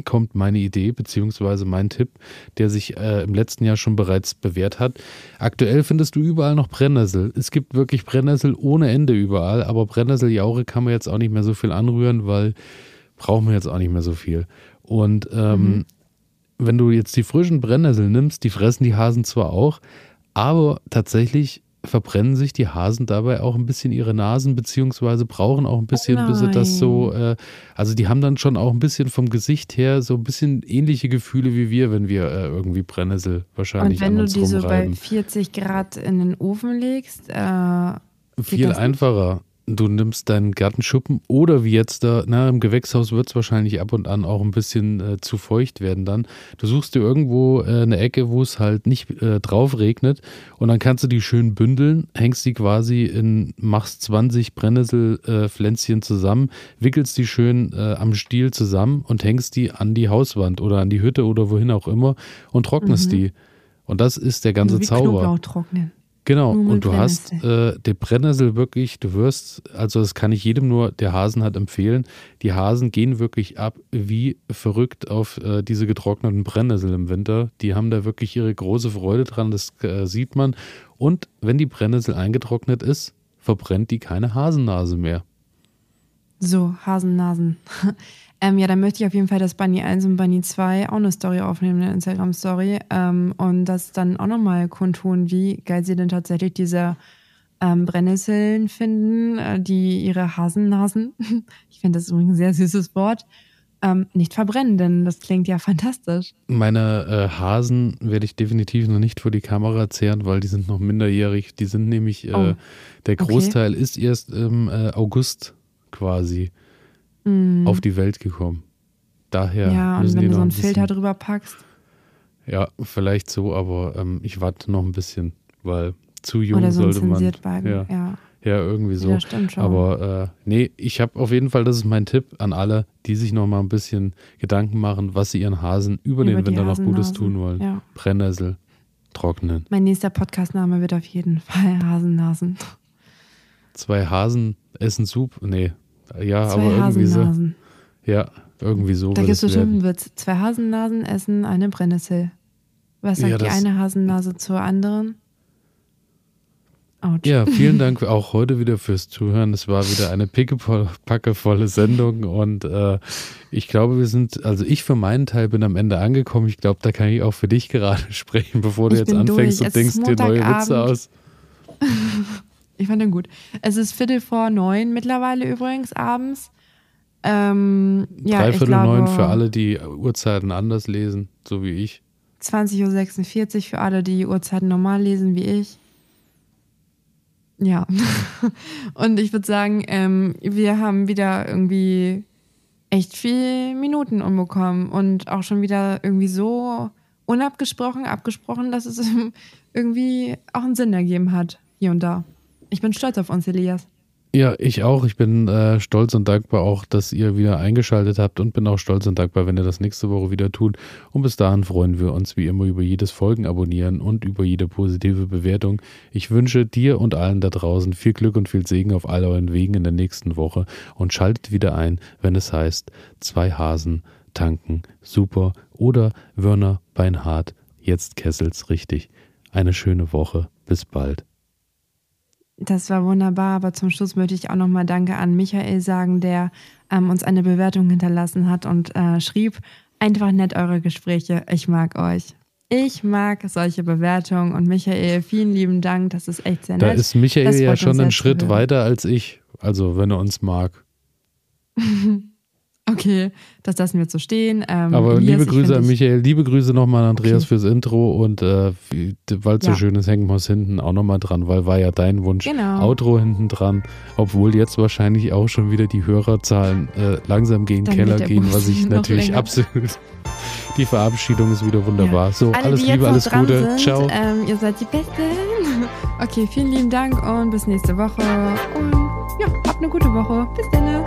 [SPEAKER 2] kommt meine Idee beziehungsweise mein Tipp, der sich äh, im letzten Jahr schon bereits bewährt hat. Aktuell findest du überall noch Brennnessel. Es gibt wirklich Brennnessel ohne Ende überall, aber Brennnesseljauche kann man jetzt auch nicht mehr so viel anrühren, weil brauchen wir jetzt auch nicht mehr so viel. Und ähm, mhm. wenn du jetzt die frischen Brennnessel nimmst, die fressen die Hasen zwar auch, aber tatsächlich verbrennen sich die Hasen dabei auch ein bisschen ihre Nasen, beziehungsweise brauchen auch ein bisschen, oh bis sie das so, äh, also die haben dann schon auch ein bisschen vom Gesicht her so ein bisschen ähnliche Gefühle wie wir, wenn wir äh, irgendwie Brennnessel wahrscheinlich Und wenn du die so bei
[SPEAKER 1] 40 Grad in den Ofen legst, äh,
[SPEAKER 2] viel einfacher du nimmst deinen Gartenschuppen oder wie jetzt da, na, im Gewächshaus wird es wahrscheinlich ab und an auch ein bisschen äh, zu feucht werden dann. Du suchst dir irgendwo äh, eine Ecke, wo es halt nicht äh, drauf regnet und dann kannst du die schön bündeln, hängst die quasi in, machst 20 Brennnesselpflänzchen zusammen, wickelst die schön äh, am Stiel zusammen und hängst die an die Hauswand oder an die Hütte oder wohin auch immer und trocknest mhm. die. Und das ist der ganze Wie Zauber. Knoblauch
[SPEAKER 1] trocknen.
[SPEAKER 2] Genau, und du hast äh, die Brennnessel wirklich, du wirst, also das kann ich jedem nur, der Hasen hat empfehlen, die Hasen gehen wirklich ab wie verrückt auf äh, diese getrockneten Brennnessel im Winter. Die haben da wirklich ihre große Freude dran, das äh, sieht man. Und wenn die Brennnessel eingetrocknet ist, verbrennt die keine Hasennase mehr.
[SPEAKER 1] So, Hasennasen. Ähm, ja, dann möchte ich auf jeden Fall, dass Bunny 1 und Bunny 2 auch eine Story aufnehmen, eine Instagram-Story. Ähm, und das dann auch nochmal kundtun, wie geil sie denn tatsächlich diese ähm, Brennnesseln finden, äh, die ihre Hasennasen, ich finde das übrigens ein sehr süßes Wort, ähm, nicht verbrennen, denn das klingt ja fantastisch.
[SPEAKER 2] Meine äh, Hasen werde ich definitiv noch nicht vor die Kamera zehren, weil die sind noch minderjährig. Die sind nämlich, äh, oh, der Großteil okay. ist erst im äh, August quasi mm. auf die Welt gekommen. Daher
[SPEAKER 1] ja, und wenn du so einen Filter drüber packst.
[SPEAKER 2] Ja, vielleicht so, aber ähm, ich warte noch ein bisschen, weil zu jung Oder so sollte man.
[SPEAKER 1] Ja, ja.
[SPEAKER 2] ja, irgendwie so. Ja, stimmt schon. Aber äh, nee, ich habe auf jeden Fall, das ist mein Tipp an alle, die sich noch mal ein bisschen Gedanken machen, was sie ihren Hasen über, über den Winter noch Gutes tun wollen. Ja. Brennnessel trocknen.
[SPEAKER 1] Mein nächster Podcastname wird auf jeden Fall Hasennasen.
[SPEAKER 2] Zwei Hasen essen Soup? Nee, ja, zwei aber irgendwie so. Ja, irgendwie so.
[SPEAKER 1] Da gibt es bestimmt Witz. Zwei Hasennasen essen eine Brennnessel. Was sagt ja, die eine Hasennase zur anderen?
[SPEAKER 2] Ouch. Ja, vielen Dank auch heute wieder fürs Zuhören. Es war wieder eine pickepackevolle Sendung und äh, ich glaube, wir sind, also ich für meinen Teil bin am Ende angekommen. Ich glaube, da kann ich auch für dich gerade sprechen, bevor du ich jetzt anfängst durch. und denkst dir neue Witze aus.
[SPEAKER 1] Ich fand den gut. Es ist Viertel vor neun mittlerweile übrigens abends. Ähm, ja,
[SPEAKER 2] Dreiviertel
[SPEAKER 1] glaube,
[SPEAKER 2] neun für alle, die Uhrzeiten anders lesen, so wie ich.
[SPEAKER 1] 20.46 Uhr für alle, die Uhrzeiten normal lesen wie ich. Ja. Und ich würde sagen, ähm, wir haben wieder irgendwie echt viel Minuten umbekommen und auch schon wieder irgendwie so unabgesprochen, abgesprochen, dass es irgendwie auch einen Sinn ergeben hat, hier und da. Ich bin stolz auf uns, Elias.
[SPEAKER 2] Ja, ich auch. Ich bin äh, stolz und dankbar auch, dass ihr wieder eingeschaltet habt und bin auch stolz und dankbar, wenn ihr das nächste Woche wieder tut. Und bis dahin freuen wir uns wie immer über jedes Folgen abonnieren und über jede positive Bewertung. Ich wünsche dir und allen da draußen viel Glück und viel Segen auf all euren Wegen in der nächsten Woche und schaltet wieder ein, wenn es heißt, zwei Hasen tanken, super oder Wörner Beinhardt, jetzt Kessels richtig. Eine schöne Woche. Bis bald.
[SPEAKER 1] Das war wunderbar, aber zum Schluss möchte ich auch nochmal Danke an Michael sagen, der ähm, uns eine Bewertung hinterlassen hat und äh, schrieb, einfach nett eure Gespräche, ich mag euch. Ich mag solche Bewertungen und Michael, vielen lieben Dank, das ist echt sehr nett.
[SPEAKER 2] Da ist Michael ja schon einen Schritt weiter als ich, also wenn er uns mag.
[SPEAKER 1] Okay, das lassen wir jetzt so stehen. Ähm,
[SPEAKER 2] Aber
[SPEAKER 1] Elias,
[SPEAKER 2] liebe Grüße an Michael, liebe Grüße nochmal an Andreas
[SPEAKER 1] Okay.
[SPEAKER 2] fürs Intro und äh, weil es so
[SPEAKER 1] Ja.
[SPEAKER 2] schön ist, hängen wir es hinten auch nochmal dran, weil war ja dein Wunsch.
[SPEAKER 1] Genau.
[SPEAKER 2] Outro hinten dran, obwohl jetzt wahrscheinlich auch schon wieder die Hörerzahlen äh, langsam gegen
[SPEAKER 1] Dann
[SPEAKER 2] Keller gehen, was ich natürlich
[SPEAKER 1] länger.
[SPEAKER 2] absolut. Die Verabschiedung ist wieder wunderbar. So,
[SPEAKER 1] Alle,
[SPEAKER 2] alles Liebe, alles Gute.
[SPEAKER 1] Sind,
[SPEAKER 2] Ciao.
[SPEAKER 1] Ähm, ihr seid die Besten. Okay, vielen lieben Dank und bis nächste Woche. Und ja, habt eine gute Woche. Bis dann.